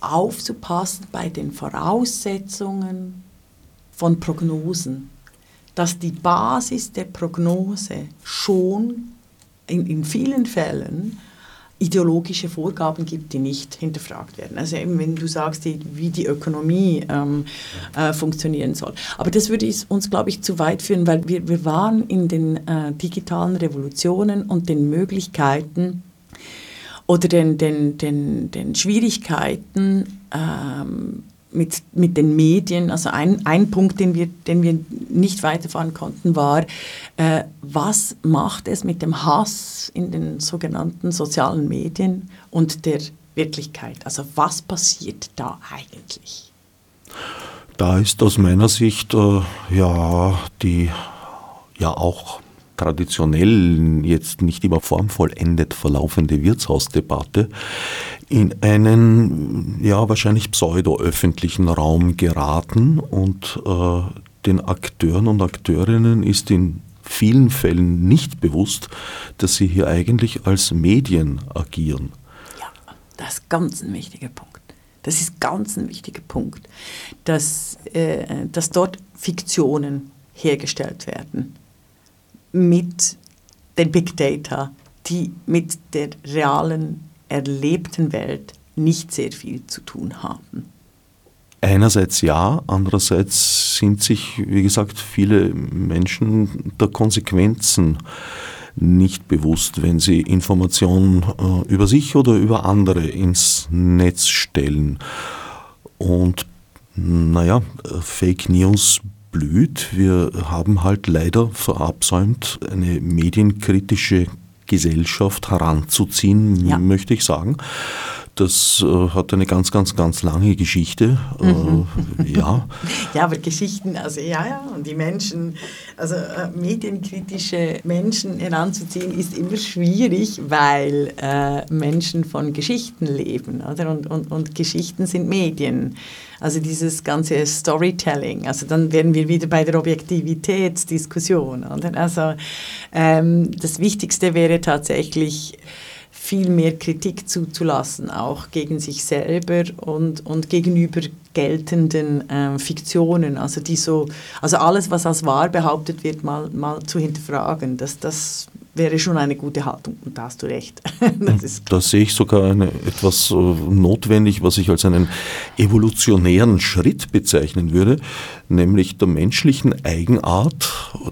aufzupassen bei den Voraussetzungen von Prognosen dass die Basis der Prognose schon in, in vielen Fällen ideologische Vorgaben gibt, die nicht hinterfragt werden. Also eben, wenn du sagst, die, wie die Ökonomie ähm, äh, funktionieren soll. Aber das würde uns, glaube ich, zu weit führen, weil wir, wir waren in den äh, digitalen Revolutionen und den Möglichkeiten oder den, den, den, den Schwierigkeiten, ähm, mit, mit den Medien. Also ein, ein Punkt, den wir, den wir nicht weiterfahren konnten, war, äh, was macht es mit dem Hass in den sogenannten sozialen Medien und der Wirklichkeit? Also was passiert da eigentlich? Da ist aus meiner Sicht äh, ja die ja auch traditionell jetzt nicht immer formvollendet verlaufende Wirtshausdebatte in einen ja wahrscheinlich pseudo-öffentlichen Raum geraten und äh, den Akteuren und Akteurinnen ist in vielen Fällen nicht bewusst, dass sie hier eigentlich als Medien agieren. Ja, das ist ganz ein wichtiger Punkt. Das ist ganz ein wichtiger Punkt, dass, äh, dass dort Fiktionen hergestellt werden mit den Big Data, die mit der realen, erlebten Welt nicht sehr viel zu tun haben. Einerseits ja, andererseits sind sich, wie gesagt, viele Menschen der Konsequenzen nicht bewusst, wenn sie Informationen äh, über sich oder über andere ins Netz stellen. Und naja, Fake News blüht. Wir haben halt leider verabsäumt, eine medienkritische Gesellschaft heranzuziehen, ja. möchte ich sagen. Das äh, hat eine ganz, ganz, ganz lange Geschichte. Mhm. Äh, ja. ja, aber Geschichten, also ja, ja, und die Menschen, also äh, medienkritische Menschen heranzuziehen, ist immer schwierig, weil äh, Menschen von Geschichten leben, oder? Und, und, und Geschichten sind Medien. Also dieses ganze Storytelling, also dann wären wir wieder bei der Objektivitätsdiskussion. Oder? Also ähm, das Wichtigste wäre tatsächlich, viel mehr Kritik zuzulassen, auch gegen sich selber und, und gegenüber geltenden äh, Fiktionen. Also, die so, also alles, was als wahr behauptet wird, mal, mal zu hinterfragen. Das, das wäre schon eine gute Haltung und da hast du recht. das da sehe ich sogar eine, etwas notwendig, was ich als einen evolutionären Schritt bezeichnen würde, nämlich der menschlichen Eigenart,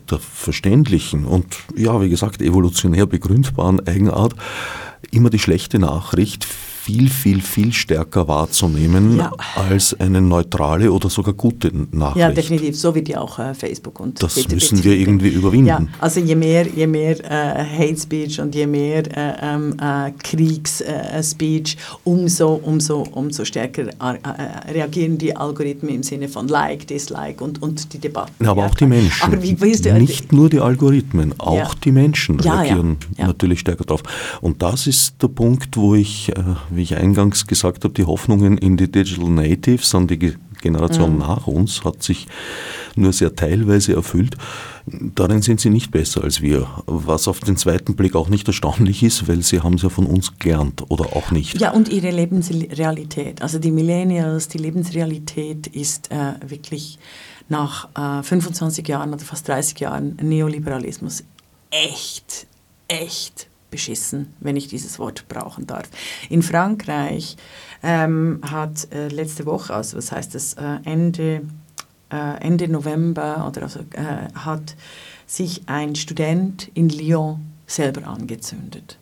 der verständlichen und ja, wie gesagt, evolutionär begründbaren Eigenart, immer die schlechte Nachricht viel, viel, viel stärker wahrzunehmen ja. als eine neutrale oder sogar gute Nachricht. Ja, definitiv, so wie die auch äh, Facebook und Das BTB müssen wir irgendwie überwinden. Ja, also je mehr, je mehr äh, Hate Speech und je mehr äh, ähm, äh Kriegsspeech, äh, umso, umso, umso stärker äh, reagieren die Algorithmen im Sinne von Like, Dislike und, und die Debatten. Ja, aber auch die Menschen. Aber wie, wie du, Nicht nur die Algorithmen, auch die Menschen reagieren natürlich stärker drauf. Und das ist der Punkt, wo ich wie ich eingangs gesagt habe, die Hoffnungen in die Digital Natives, an die Generation mhm. nach uns, hat sich nur sehr teilweise erfüllt. Darin sind sie nicht besser als wir, was auf den zweiten Blick auch nicht erstaunlich ist, weil sie haben es ja von uns gelernt oder auch nicht. Ja, und ihre Lebensrealität, also die Millennials, die Lebensrealität ist äh, wirklich nach äh, 25 Jahren oder fast 30 Jahren Neoliberalismus echt, echt beschissen, wenn ich dieses Wort brauchen darf. In Frankreich ähm, hat äh, letzte Woche, also was heißt das, äh, Ende, äh, Ende November oder also, äh, hat sich ein Student in Lyon selber angezündet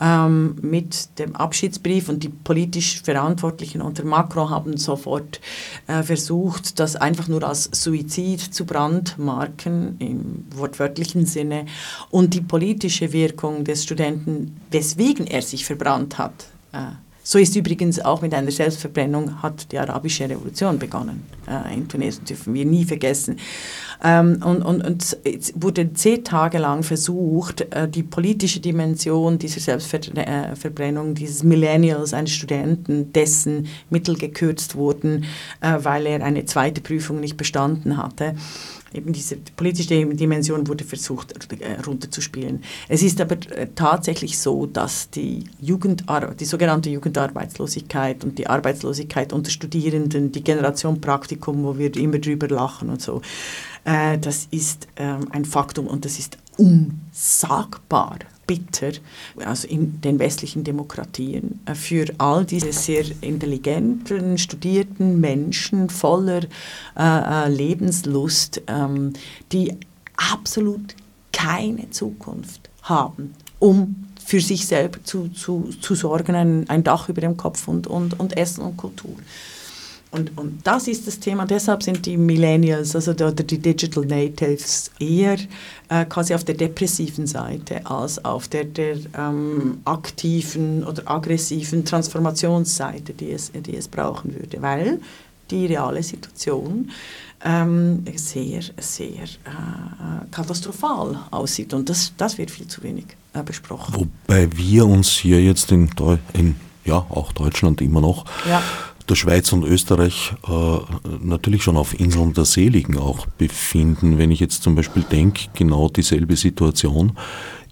ähm, mit dem Abschiedsbrief und die politisch Verantwortlichen unter Macron haben sofort äh, versucht, das einfach nur als Suizid zu brandmarken im wortwörtlichen Sinne und die politische Wirkung des Studenten, weswegen er sich verbrannt hat, äh, so ist übrigens auch mit einer Selbstverbrennung hat die arabische Revolution begonnen. Äh, in Tunesien dürfen wir nie vergessen. Ähm, und, und, und es wurde zehn Tage lang versucht, äh, die politische Dimension dieser Selbstverbrennung, dieses Millennials, eines Studenten, dessen Mittel gekürzt wurden, äh, weil er eine zweite Prüfung nicht bestanden hatte, eben diese politische Dimension wurde versucht äh, runterzuspielen. Es ist aber äh, tatsächlich so, dass die, Jugendar die sogenannte Jugendarbeitslosigkeit und die Arbeitslosigkeit unter Studierenden, die Generation Praktikum, wo wir immer drüber lachen und so, äh, das ist ähm, ein Faktum und das ist unsagbar bitter, also in den westlichen Demokratien, äh, für all diese sehr intelligenten, studierten Menschen voller äh, äh, Lebenslust, ähm, die absolut keine Zukunft haben, um für sich selber zu, zu, zu sorgen, ein, ein Dach über dem Kopf und, und, und Essen und Kultur. Und, und das ist das Thema. Deshalb sind die Millennials also die, oder die Digital Natives eher äh, quasi auf der depressiven Seite als auf der, der ähm, aktiven oder aggressiven Transformationsseite, die es, die es brauchen würde. Weil die reale Situation ähm, sehr, sehr äh, katastrophal aussieht. Und das, das wird viel zu wenig äh, besprochen. Wobei wir uns hier jetzt in, in ja, auch Deutschland immer noch ja der Schweiz und Österreich äh, natürlich schon auf Inseln der Seligen auch befinden. Wenn ich jetzt zum Beispiel denke, genau dieselbe Situation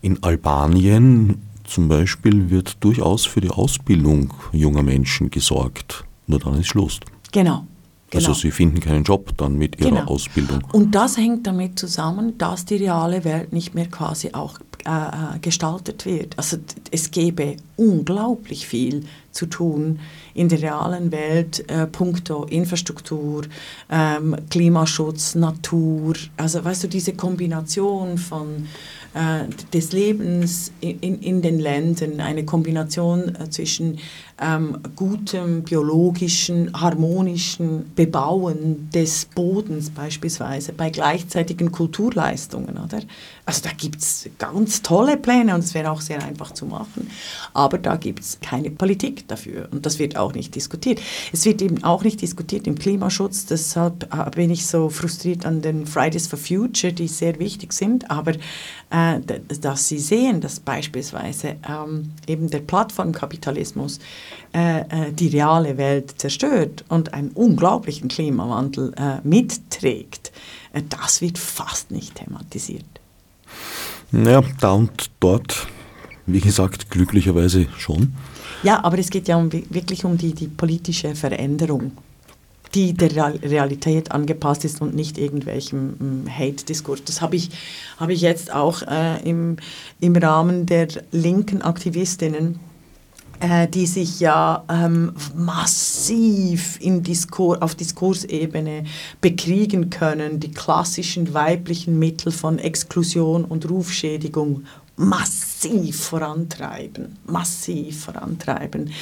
in Albanien zum Beispiel wird durchaus für die Ausbildung junger Menschen gesorgt. Nur dann ist Schluss. Genau. Also genau. sie finden keinen Job dann mit ihrer genau. Ausbildung. Und das hängt damit zusammen, dass die reale Welt nicht mehr quasi auch äh, äh gestaltet wird. Also es gäbe unglaublich viel zu tun in der realen Welt, äh, puncto Infrastruktur, ähm, Klimaschutz, Natur. Also weißt du, diese Kombination von äh, des Lebens in, in, in, den Ländern, eine Kombination äh, zwischen ähm, gutem, biologischen, harmonischen Bebauen des Bodens beispielsweise bei gleichzeitigen Kulturleistungen. Oder? Also da gibt es ganz tolle Pläne und es wäre auch sehr einfach zu machen, aber da gibt es keine Politik dafür und das wird auch nicht diskutiert. Es wird eben auch nicht diskutiert im Klimaschutz, deshalb äh, bin ich so frustriert an den Fridays for Future, die sehr wichtig sind, aber äh, dass sie sehen, dass beispielsweise ähm, eben der Plattformkapitalismus äh, äh, die reale Welt zerstört und einen unglaublichen Klimawandel äh, mitträgt, äh, das wird fast nicht thematisiert. Naja, da und dort, wie gesagt, glücklicherweise schon. Ja, aber es geht ja um, wirklich um die, die politische Veränderung. die der Realität angepasst ist und nicht irgendwelchem mm, Hate-Diskurs. Das habe ich, hab ich jetzt auch äh, im, im Rahmen der linken Aktivistinnen die sich ja ähm, massiv in Diskur auf Diskursebene bekriegen können, die klassischen weiblichen Mittel von Exklusion und Rufschädigung. Massiv vorantreiben, massiv vorantreiben.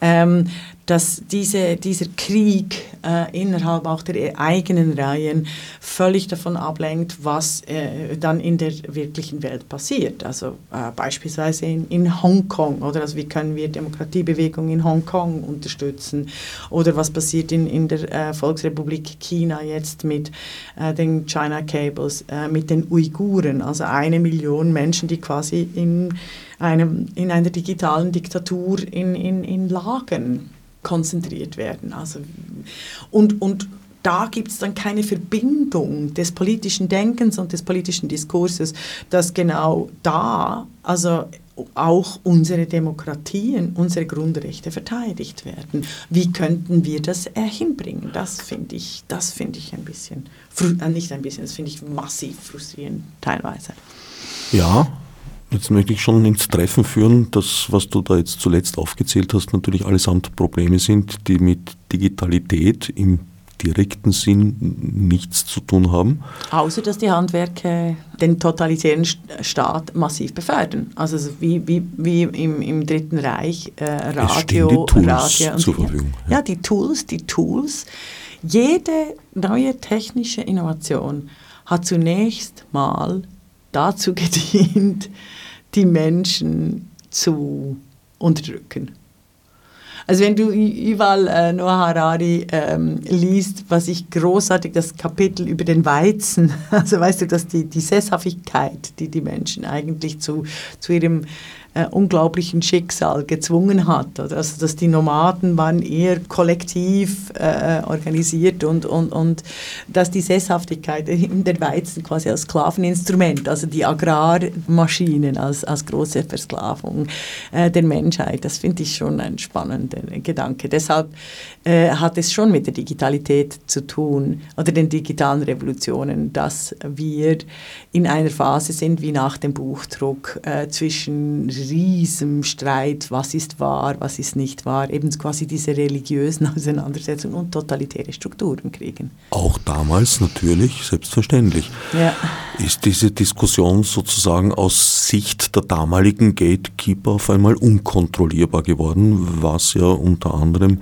Ähm, dass diese, dieser Krieg äh, innerhalb auch der eigenen Reihen völlig davon ablenkt, was äh, dann in der wirklichen Welt passiert. Also äh, beispielsweise in, in Hongkong oder also wie können wir Demokratiebewegung in Hongkong unterstützen oder was passiert in, in der äh, Volksrepublik China jetzt mit äh, den China Cables, äh, mit den Uiguren, also eine Million Menschen, die quasi in, einem, in einer digitalen Diktatur in, in, in Lagern konzentriert werden. Also, und, und da gibt es dann keine Verbindung des politischen Denkens und des politischen Diskurses, dass genau da, also auch unsere Demokratien, unsere Grundrechte verteidigt werden. Wie könnten wir das hinbringen? Das finde ich, das ich ein bisschen, äh, nicht ein bisschen, das finde ich massiv frustrierend teilweise. Ja, Jetzt möchte ich schon ins Treffen führen, dass, was du da jetzt zuletzt aufgezählt hast, natürlich allesamt Probleme sind, die mit Digitalität im direkten Sinn nichts zu tun haben. Außer dass die Handwerke den totalitären Staat massiv befördern. Also wie, wie, wie im, im Dritten Reich äh, Radio, die Tools Radio und zur Verfügung. Ja. ja, die Tools, die Tools. Jede neue technische Innovation hat zunächst mal dazu gedient, die Menschen zu unterdrücken. Also wenn du überall äh, Noah Harari ähm, liest, was ich großartig, das Kapitel über den Weizen, also weißt du, dass die, die Sesshaftigkeit, die die Menschen eigentlich zu, zu ihrem äh, unglaublichen Schicksal gezwungen hat. Oder? Also dass die Nomaden waren eher kollektiv äh, organisiert und, und, und dass die Sesshaftigkeit in der Weizen quasi als Sklaveninstrument, also die Agrarmaschinen als, als große Versklavung äh, der Menschheit, das finde ich schon ein spannender Gedanke. Deshalb äh, hat es schon mit der Digitalität zu tun oder den digitalen Revolutionen, dass wir in einer Phase sind wie nach dem Buchdruck äh, zwischen riesem Streit, was ist wahr, was ist nicht wahr, eben quasi diese religiösen Auseinandersetzungen und totalitäre Strukturen kriegen. Auch damals natürlich, selbstverständlich. Ja. Ist diese Diskussion sozusagen aus Sicht der damaligen Gatekeeper auf einmal unkontrollierbar geworden, was ja unter anderem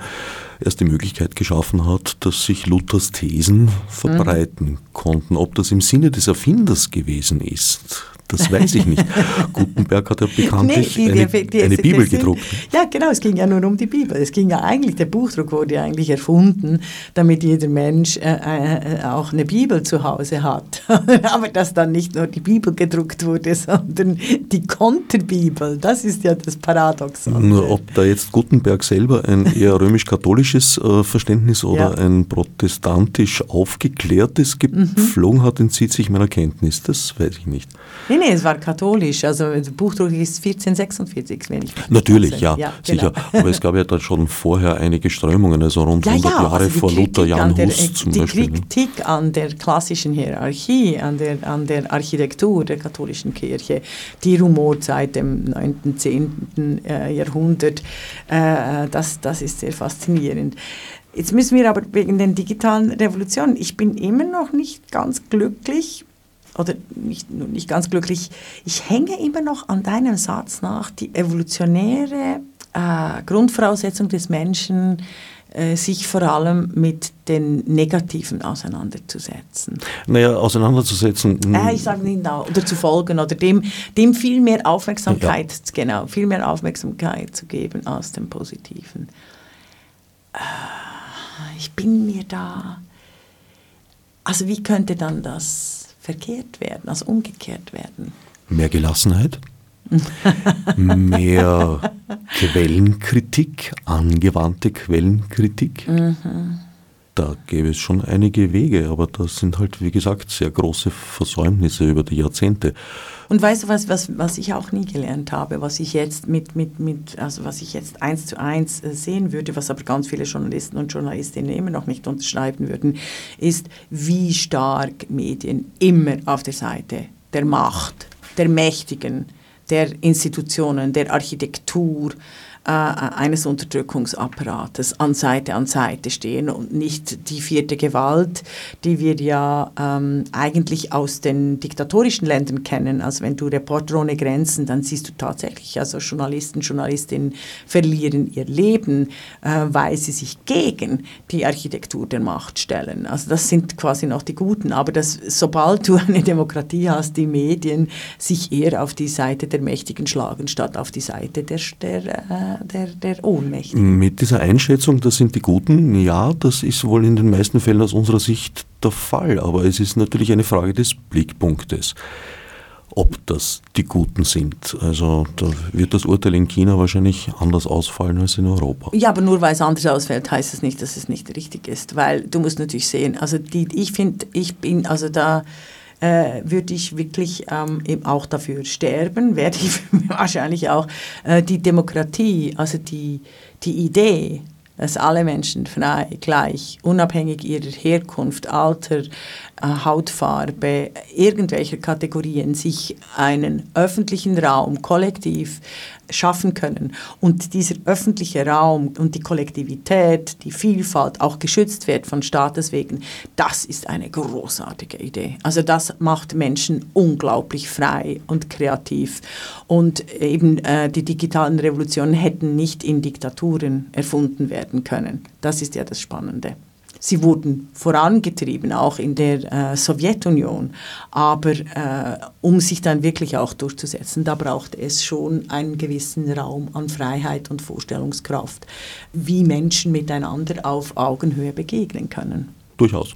erst die Möglichkeit geschaffen hat, dass sich Luthers Thesen verbreiten mhm. konnten. Ob das im Sinne des Erfinders gewesen ist, das weiß ich nicht. Gutenberg hat ja bekanntlich nee, die, eine, die, die, eine Bibel gedruckt. Ja, genau, es ging ja nur um die Bibel. Es ging ja eigentlich, der Buchdruck wurde ja eigentlich erfunden, damit jeder Mensch äh, äh, auch eine Bibel zu Hause hat. Aber dass dann nicht nur die Bibel gedruckt wurde, sondern die Konterbibel, das ist ja das Paradoxon. Nur ob da jetzt Gutenberg selber ein eher römisch-katholisches äh, Verständnis oder ja. ein protestantisch aufgeklärtes gepflogen mhm. hat, entzieht sich meiner Kenntnis. Das weiß ich nicht. Nee, nee, es war katholisch. Also der Buchdruck ist 1446, wenn ich Natürlich, ja, ja sicher. Genau. Aber es gab ja dann schon vorher einige Strömungen, also rund ja, 100 ja, Jahre also vor Luther, Jan der, Hus zum die Beispiel. Die ne? Kritik an der klassischen Hierarchie, an der, an der Architektur der katholischen Kirche, die rumort seit dem 9., 10. Äh, Jahrhundert, äh, das, das ist sehr faszinierend. Jetzt müssen wir aber wegen den digitalen Revolutionen, ich bin immer noch nicht ganz glücklich, oder nicht, nicht ganz glücklich, ich hänge immer noch an deinem Satz nach, die evolutionäre äh, Grundvoraussetzung des Menschen, äh, sich vor allem mit den Negativen auseinanderzusetzen. Naja, auseinanderzusetzen. Äh, ich sage nicht, oder zu folgen oder dem, dem viel mehr Aufmerksamkeit, ja. genau, viel mehr Aufmerksamkeit zu geben als dem Positiven. Äh, ich bin mir da. Also wie könnte dann das verkehrt werden, also umgekehrt werden. Mehr Gelassenheit, mehr Quellenkritik, angewandte Quellenkritik. Mhm. da gäbe es schon einige Wege, aber das sind halt, wie gesagt, sehr große Versäumnisse über die Jahrzehnte. Und weißt du was, was, was ich auch nie gelernt habe, was ich jetzt mit, mit, mit, also was ich jetzt eins zu eins äh, sehen würde, was aber ganz viele Journalisten und Journalistinnen immer noch nicht unterschreiben würden, ist, wie stark Medien immer auf der Seite der Macht, der Mächtigen, der Institutionen, der Architektur, äh, eines Unterdrückungsapparates an Seite an Seite stehen und nicht die vierte Gewalt, die wir ja ähm, eigentlich aus den diktatorischen Ländern kennen. Also wenn du Reporter ohne Grenzen, dann siehst du tatsächlich, also Journalisten, Journalistinnen verlieren ihr Leben, äh, weil sie sich gegen die Architektur der Macht stellen. Also das sind quasi noch die Guten. Aber das, sobald du eine Demokratie hast, die Medien sich eher auf die Seite der Mächtigen schlagen, statt auf die Seite der, der äh, der, der Ohnmächtigen. Mit dieser Einschätzung, das sind die Guten, ja, das ist wohl in den meisten Fällen aus unserer Sicht der Fall, aber es ist natürlich eine Frage des Blickpunktes ob das die Guten sind. Also da wird das Urteil in China wahrscheinlich anders ausfallen als in Europa. Ja, aber nur weil es anders ausfällt, heißt es das nicht, dass es nicht richtig ist. Weil du musst natürlich sehen, also die, ich finde, ich bin, also da äh, würde ich wirklich ähm, eben auch dafür sterben, werde ich wahrscheinlich auch äh, die Demokratie, also die, die Idee, dass alle Menschen frei, gleich, unabhängig ihrer Herkunft, Alter, äh, Hautfarbe, irgendwelcher Kategorien sich einen öffentlichen Raum kollektiv schaffen können. Und dieser öffentliche Raum und die Kollektivität, die Vielfalt auch geschützt wird von Staates wegen, das ist eine großartige Idee. Also das macht Menschen unglaublich frei und kreativ. Und eben äh, die digitalen Revolutionen hätten nicht in Diktaturen erfunden werden können. Das ist ja das Spannende. Sie wurden vorangetrieben, auch in der äh, Sowjetunion. Aber äh, um sich dann wirklich auch durchzusetzen, da braucht es schon einen gewissen Raum an Freiheit und Vorstellungskraft, wie Menschen miteinander auf Augenhöhe begegnen können. Durchaus.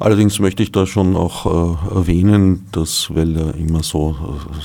Allerdings möchte ich da schon auch äh, erwähnen, dass, weil ja immer so,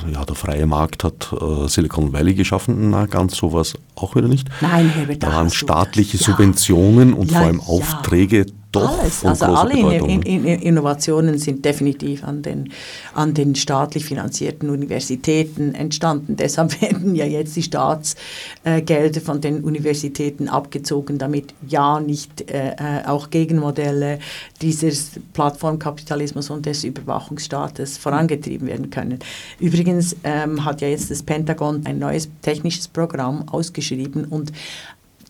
äh, ja, der freie Markt hat äh, Silicon Valley geschaffen, na, ganz sowas auch wieder nicht. Nein, Herbert, da waren staatliche Subventionen ja. und ja, vor allem Aufträge doch Alles, also alle in, in, Innovationen sind definitiv an den, an den staatlich finanzierten Universitäten entstanden. Deshalb werden ja jetzt die Staatsgelder von den Universitäten abgezogen, damit ja nicht äh, äh, auch Gegenmodelle dieses Plattformkapitalismus und des Überwachungsstaates vorangetrieben werden können. Übrigens ähm, hat ja jetzt das Pentagon ein neues technisches Programm ausgeschrieben und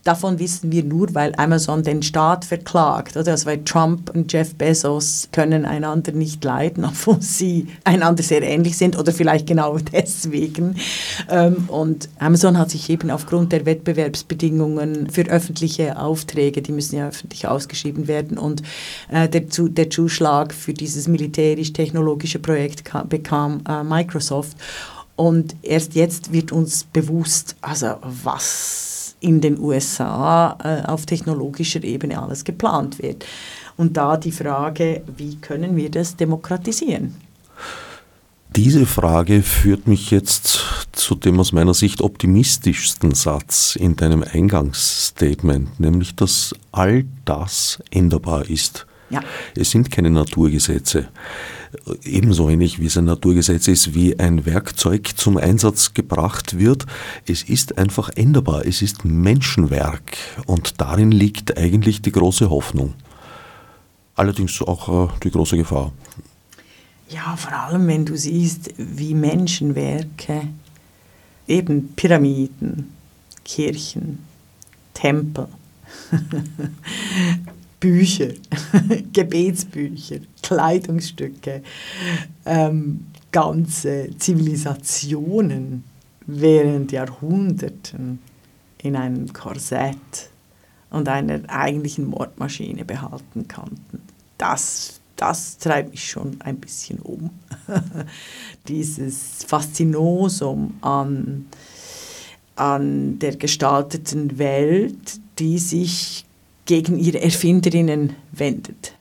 Davon wissen wir nur, weil Amazon den Staat verklagt. Oder? Also weil Trump und Jeff Bezos können einander nicht leiden, obwohl sie einander sehr ähnlich sind oder vielleicht genau deswegen. Ähm, und Amazon hat sich eben aufgrund der Wettbewerbsbedingungen für öffentliche Aufträge, die müssen ja öffentlich ausgeschrieben werden, und äh, der, der Zuschlag für dieses militärisch-technologische Projekt kam, bekam äh, Microsoft. Und erst jetzt wird uns bewusst, also was in den USA äh, auf technologischer Ebene alles geplant wird. Und da die Frage, wie können wir das demokratisieren? Diese Frage führt mich jetzt zu dem aus meiner Sicht optimistischsten Satz in deinem Eingangsstatement, nämlich dass all das änderbar ist. Ja. Es sind keine Naturgesetze ebenso ähnlich wie es ein Naturgesetz ist, wie ein Werkzeug zum Einsatz gebracht wird. Es ist einfach änderbar, es ist Menschenwerk und darin liegt eigentlich die große Hoffnung. Allerdings auch äh, die große Gefahr. Ja, vor allem wenn du siehst, wie Menschenwerke, eben Pyramiden, Kirchen, Tempel, Bücher, Gebetsbücher, Kleidungsstücke, ähm, ganze Zivilisationen während Jahrhunderten in einem Korsett und einer eigentlichen Mordmaschine behalten konnten. Das, das treibt mich schon ein bisschen um. Dieses Faszinosum an, an der gestalteten Welt, die sich gegen ihre Erfinderinnen wendet.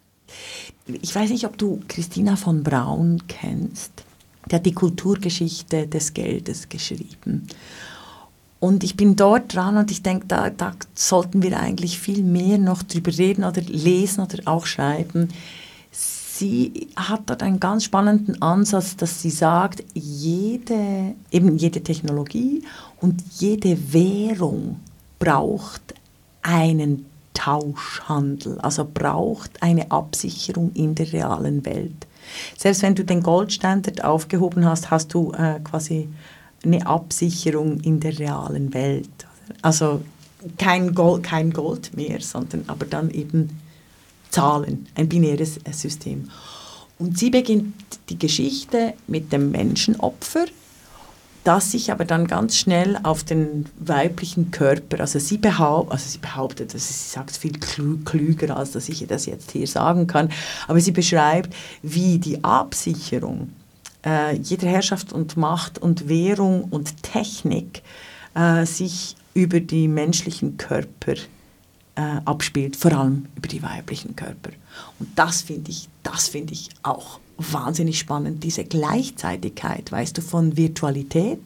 Ich weiß nicht, ob du Christina von Braun kennst. Die hat die Kulturgeschichte des Geldes geschrieben. Und ich bin dort dran und ich denke, da, da sollten wir eigentlich viel mehr noch drüber reden oder lesen oder auch schreiben. Sie hat dort einen ganz spannenden Ansatz, dass sie sagt, jede, eben jede Technologie und jede Währung braucht einen Tauschhandel, also braucht eine Absicherung in der realen Welt. Selbst wenn du den Goldstandard aufgehoben hast, hast du äh, quasi eine Absicherung in der realen Welt. Also kein Gold, kein Gold mehr, sondern aber dann eben Zahlen, ein binäres System. Und sie beginnt die Geschichte mit dem Menschenopfer, das sich aber dann ganz schnell auf den weiblichen Körper, also sie, behaupt, also sie behauptet, also sie sagt es viel klüger, als dass ich das jetzt hier sagen kann, aber sie beschreibt, wie die Absicherung äh, jeder Herrschaft und Macht und Währung und Technik äh, sich über die menschlichen Körper äh, abspielt, vor allem über die weiblichen Körper. Und das finde ich, das finde ich auch wahnsinnig spannend, diese Gleichzeitigkeit, weißt du, von Virtualität,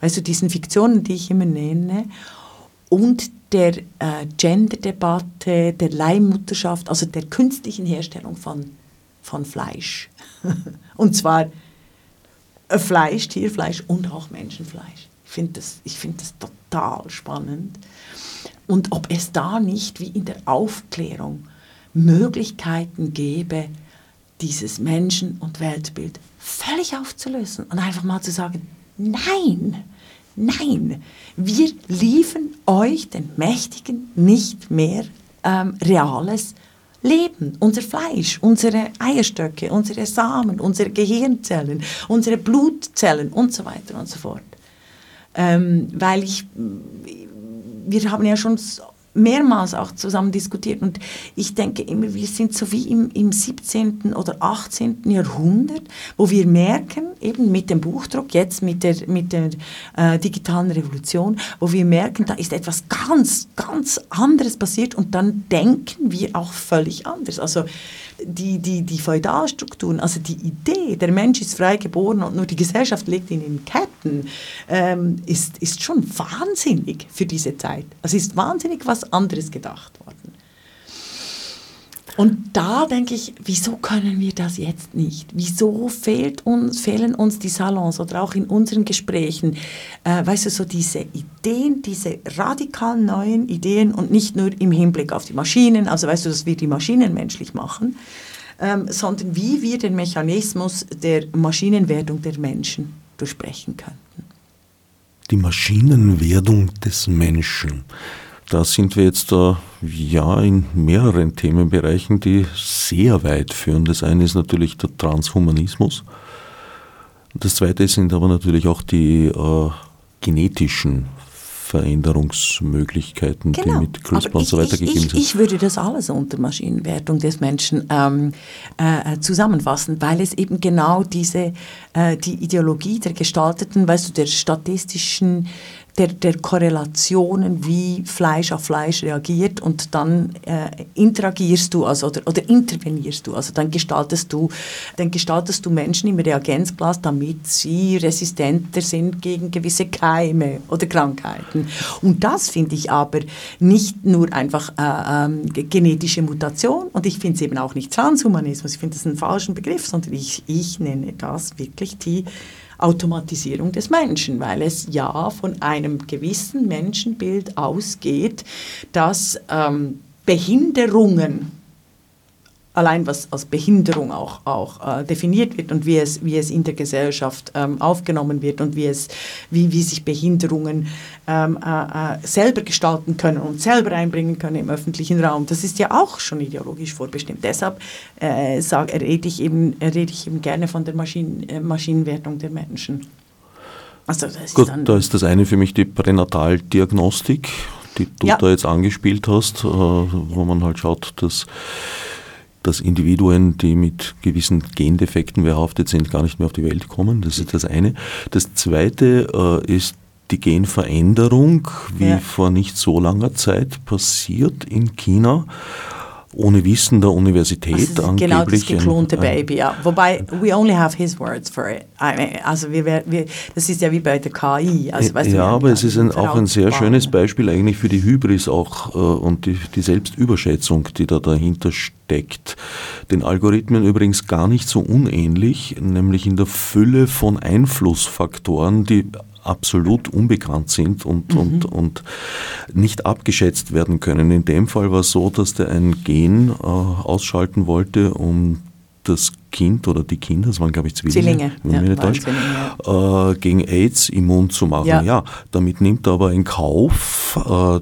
weißt du, diesen Fiktionen, die ich immer nenne, und der äh, Gender-Debatte, der Leihmutterschaft, also der künstlichen Herstellung von, von Fleisch. und zwar äh, Fleisch, Tierfleisch und auch Menschenfleisch. Ich finde das, find das total spannend. Und ob es da nicht wie in der Aufklärung Möglichkeiten gäbe, dieses Menschen- und Weltbild völlig aufzulösen und einfach mal zu sagen, nein, nein, wir liefern euch, den Mächtigen, nicht mehr ähm, reales Leben, unser Fleisch, unsere Eierstöcke, unsere Samen, unsere Gehirnzellen, unsere Blutzellen und so weiter und so fort. Ähm, weil ich, wir haben ja schon mehrmals auch zusammen diskutiert. Und ich denke immer, wir sind so wie im, im 17. oder 18. Jahrhundert, wo wir merken, eben mit dem Buchdruck, jetzt mit der, mit der äh, digitalen Revolution, wo wir merken, da ist etwas ganz, ganz anderes passiert und dann denken wir auch völlig anders. Also die, die, die Feudalstrukturen, also die Idee, der Mensch ist frei geboren und nur die Gesellschaft legt ihn in Ketten, ähm, ist, ist schon wahnsinnig für diese Zeit. Also ist wahnsinnig was anderes gedacht worden. Und da denke ich, wieso können wir das jetzt nicht? Wieso fehlt uns, fehlen uns die Salons oder auch in unseren Gesprächen, äh, weißt du, so diese Ideen, diese radikal neuen Ideen und nicht nur im Hinblick auf die Maschinen, also weißt du, dass wir die Maschinen menschlich machen, ähm, sondern wie wir den Mechanismus der Maschinenwerdung der Menschen durchbrechen könnten. Die Maschinenwerdung des Menschen. Da sind wir jetzt äh, ja in mehreren Themenbereichen, die sehr weit führen. Das eine ist natürlich der Transhumanismus. Das zweite sind aber natürlich auch die äh, genetischen Veränderungsmöglichkeiten, genau. die mit CRISPR und so weiter gegeben sind. Ich würde das alles unter Maschinenwertung des Menschen ähm, äh, zusammenfassen, weil es eben genau diese, äh, die Ideologie der gestalteten, weißt du, der statistischen der, der Korrelationen, wie Fleisch auf Fleisch reagiert und dann äh, interagierst du also, oder, oder intervenierst du. Also dann gestaltest du, dann gestaltest du Menschen im Reagenzglas, damit sie resistenter sind gegen gewisse Keime oder Krankheiten. Und das finde ich aber nicht nur einfach äh, ähm, genetische Mutation und ich finde es eben auch nicht Transhumanismus, ich finde das einen falschen Begriff, sondern ich, ich nenne das wirklich die Automatisierung des Menschen, weil es ja von einem gewissen Menschenbild ausgeht, dass ähm, Behinderungen allein was als Behinderung auch, auch äh, definiert wird und wie es, wie es in der Gesellschaft ähm, aufgenommen wird und wie, es, wie, wie sich Behinderungen ähm, äh, äh, selber gestalten können und selber einbringen können im öffentlichen Raum. Das ist ja auch schon ideologisch vorbestimmt. Deshalb äh, sag, rede, ich eben, rede ich eben gerne von der Maschinen, äh, Maschinenwertung der Menschen. Also Gut, da ist das eine für mich die Pränataldiagnostik, die du ja. da jetzt angespielt hast, äh, wo man halt schaut, dass dass Individuen, die mit gewissen Gendefekten behaftet sind, gar nicht mehr auf die Welt kommen. Das ist das eine. Das zweite äh, ist die Genveränderung, wie ja. vor nicht so langer Zeit passiert in China. Ohne Wissen der Universität also das angeblich. Genau, das geklonte ein, Baby, ja. Wobei, we only have his words for it. Also wir, wir, das ist ja wie bei der KI. Also, weißt ja, du, aber es ist ein, auch ein sehr schönes Beispiel eigentlich für die Hybris auch äh, und die, die Selbstüberschätzung, die da dahinter steckt. Den Algorithmen übrigens gar nicht so unähnlich, nämlich in der Fülle von Einflussfaktoren, die absolut unbekannt sind und, mhm. und, und nicht abgeschätzt werden können. In dem Fall war es so, dass der ein Gen äh, ausschalten wollte, um das Kind oder die Kinder, das waren glaube ich Zwillinge, Zwillinge. Ja, Deutsch, äh, gegen AIDS immun zu machen. Ja. ja. damit nimmt er aber in Kauf äh,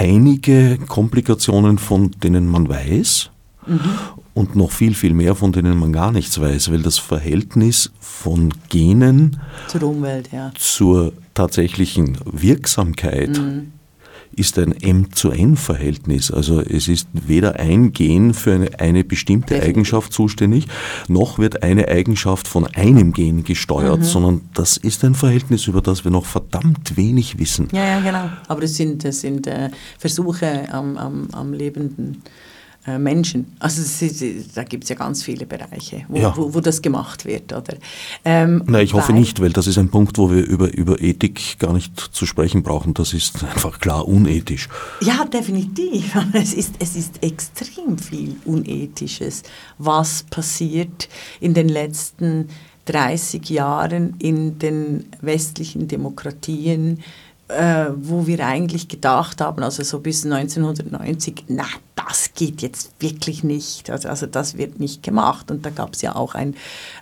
einige Komplikationen, von denen man weiß. Mhm und noch viel, viel mehr, von denen man gar nichts weiß, weil das Verhältnis von Genen zur Umwelt, ja. zur tatsächlichen Wirksamkeit mhm. ist ein M zu N-Verhältnis. Also es ist weder ein Gen für eine, eine bestimmte Definitiv. Eigenschaft zuständig, noch wird eine Eigenschaft von einem Gen gesteuert, mhm. sondern das ist ein Verhältnis, über das wir noch verdammt wenig wissen. Ja, ja, genau. Aber es sind, das sind äh, Versuche am, am, am lebenden Menschen. Also da gibt es ja ganz viele Bereiche, wo, ja. wo, wo, das gemacht wird. Oder? Ähm, Nein, ich hoffe nicht, weil das ist ein Punkt, wo wir über, über Ethik gar nicht zu sprechen brauchen. Das ist einfach klar unethisch. Ja, definitiv. Es ist, es ist extrem viel Unethisches, was passiert in den letzten 30 Jahren in den westlichen Demokratien äh, wo wir eigentlich gedacht haben, also so bis 1990, na, das geht jetzt wirklich nicht. Also, also das wird nicht gemacht. Und da gab es ja auch einen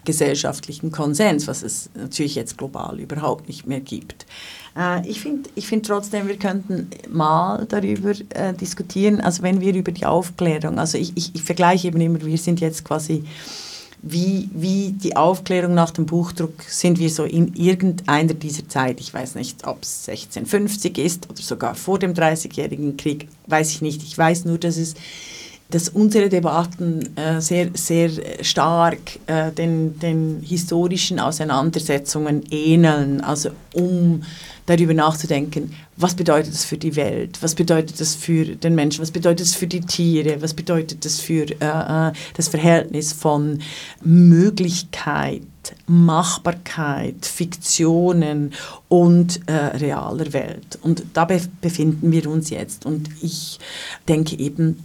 gesellschaftlichen Konsens, was es natürlich jetzt global überhaupt nicht mehr gibt. Äh, ich finde ich find trotzdem, wir könnten mal darüber äh, diskutieren, also wenn wir über die Aufklärung, also ich, ich, ich vergleiche eben immer, wir sind jetzt quasi wie, wie die Aufklärung nach dem Buchdruck sind wir so in irgendeiner dieser Zeit, ich weiß nicht, ob es 1650 ist oder sogar vor dem Dreißigjährigen Krieg, weiß ich nicht. Ich weiß nur, dass es dass unsere Debatten äh, sehr, sehr stark äh, den, den historischen Auseinandersetzungen ähneln, also um darüber nachzudenken, was bedeutet das für die Welt, was bedeutet das für den Menschen, was bedeutet das für die Tiere, was bedeutet das für äh, äh das Verhältnis von Möglichkeit, Machbarkeit, Fiktionen und äh, realer Welt. Und dabei befinden wir uns jetzt. Und ich denke eben,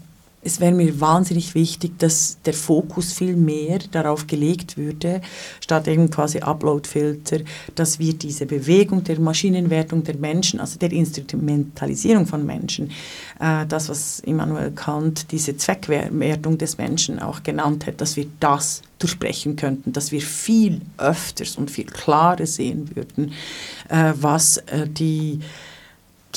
es wäre mir wahnsinnig wichtig, dass der Fokus viel mehr darauf gelegt würde, statt eben quasi Uploadfilter, dass wir diese Bewegung der Maschinenwertung der Menschen, also der Instrumentalisierung von Menschen, äh, das, was Immanuel Kant diese Zweckwertung des Menschen auch genannt hat, dass wir das durchbrechen könnten, dass wir viel öfters und viel klarer sehen würden, äh, was äh, die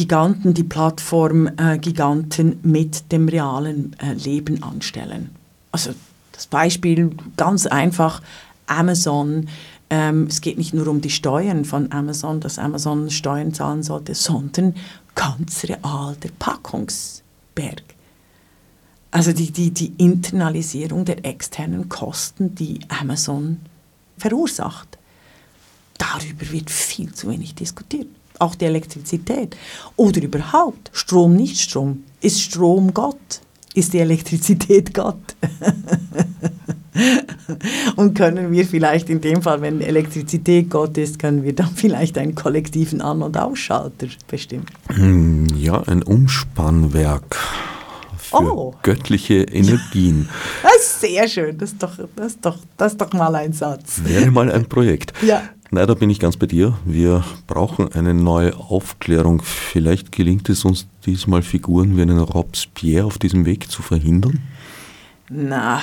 Giganten, die Plattform-Giganten mit dem realen äh, Leben anstellen. Also das Beispiel ganz einfach, Amazon. Ähm, es geht nicht nur um die Steuern von Amazon, dass Amazon Steuern zahlen sollte, sondern ganz real der Packungsberg. Also die, die, die Internalisierung der externen Kosten, die Amazon verursacht. Darüber wird viel zu wenig diskutiert auch die Elektrizität. Oder überhaupt, Strom, nicht Strom. Ist Strom Gott? Ist die Elektrizität Gott? Und können wir vielleicht in dem Fall, wenn Elektrizität Gott ist, können wir dann vielleicht einen kollektiven An- und Ausschalter bestimmen? Hm, ja, ein Umspannwerk für oh. göttliche Energien. Das ist sehr schön, das ist, doch, das, ist doch, das ist doch mal ein Satz. Wäre mal ein Projekt. Ja. Nein, da bin ich ganz bei dir. Wir brauchen eine neue Aufklärung. Vielleicht gelingt es uns diesmal Figuren wie einen Robespierre auf diesem Weg zu verhindern? Na,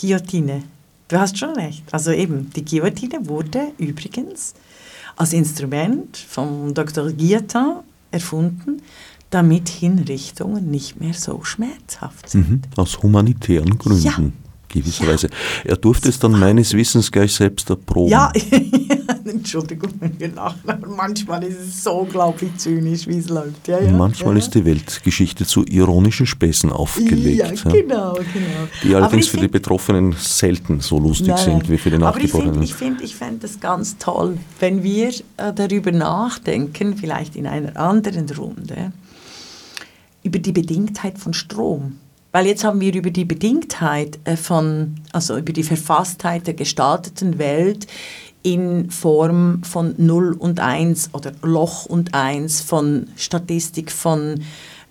Guillotine. Du hast schon recht. Also eben, die Guillotine wurde übrigens als Instrument vom Dr. Guillotin erfunden, damit Hinrichtungen nicht mehr so schmerzhaft sind. Mhm, aus humanitären Gründen. Ja gewisserweise. Ja. Er durfte es dann meines Wissens gleich selbst erproben. Ja, Entschuldigung, wenn wir lachen, aber manchmal ist es so unglaublich zynisch, wie es läuft. Ja, ja, manchmal ist die Weltgeschichte zu ironischen Späßen aufgelegt. Ja, genau, genau. Die allerdings für die Betroffenen selten so lustig nein, sind wie für die Nachgeborenen. Aber ich finde ich find, ich das ganz toll, wenn wir äh, darüber nachdenken, vielleicht in einer anderen Runde, über die Bedingtheit von Strom. Weil jetzt haben wir über die Bedingtheit äh, von, also über die Verfasstheit der gestalteten Welt in Form von 0 und 1 oder Loch und 1, von Statistik, von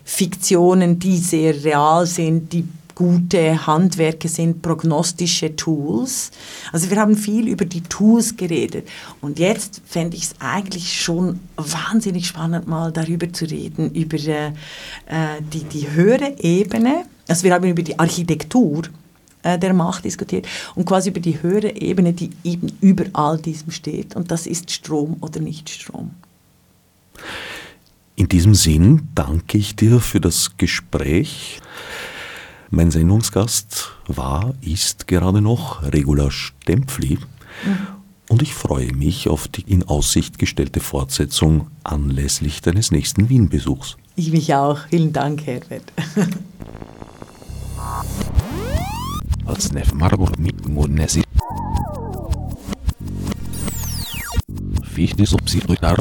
Fiktionen, die sehr real sind, die gute Handwerke sind, prognostische Tools. Also wir haben viel über die Tools geredet. Und jetzt fände ich es eigentlich schon wahnsinnig spannend, mal darüber zu reden, über äh, die, die höhere Ebene. Also wir haben über die Architektur äh, der Macht diskutiert und quasi über die höhere Ebene, die eben über all diesem steht. Und das ist Strom oder nicht Strom. In diesem Sinn danke ich dir für das Gespräch. Mein Sendungsgast war, ist gerade noch Regula Stempfli. Mhm. Und ich freue mich auf die in Aussicht gestellte Fortsetzung anlässlich deines nächsten Wien-Besuchs. Ich mich auch. Vielen Dank, Herbert. Als Nef Margot mit Monesi. Fichtes Obsidrutar.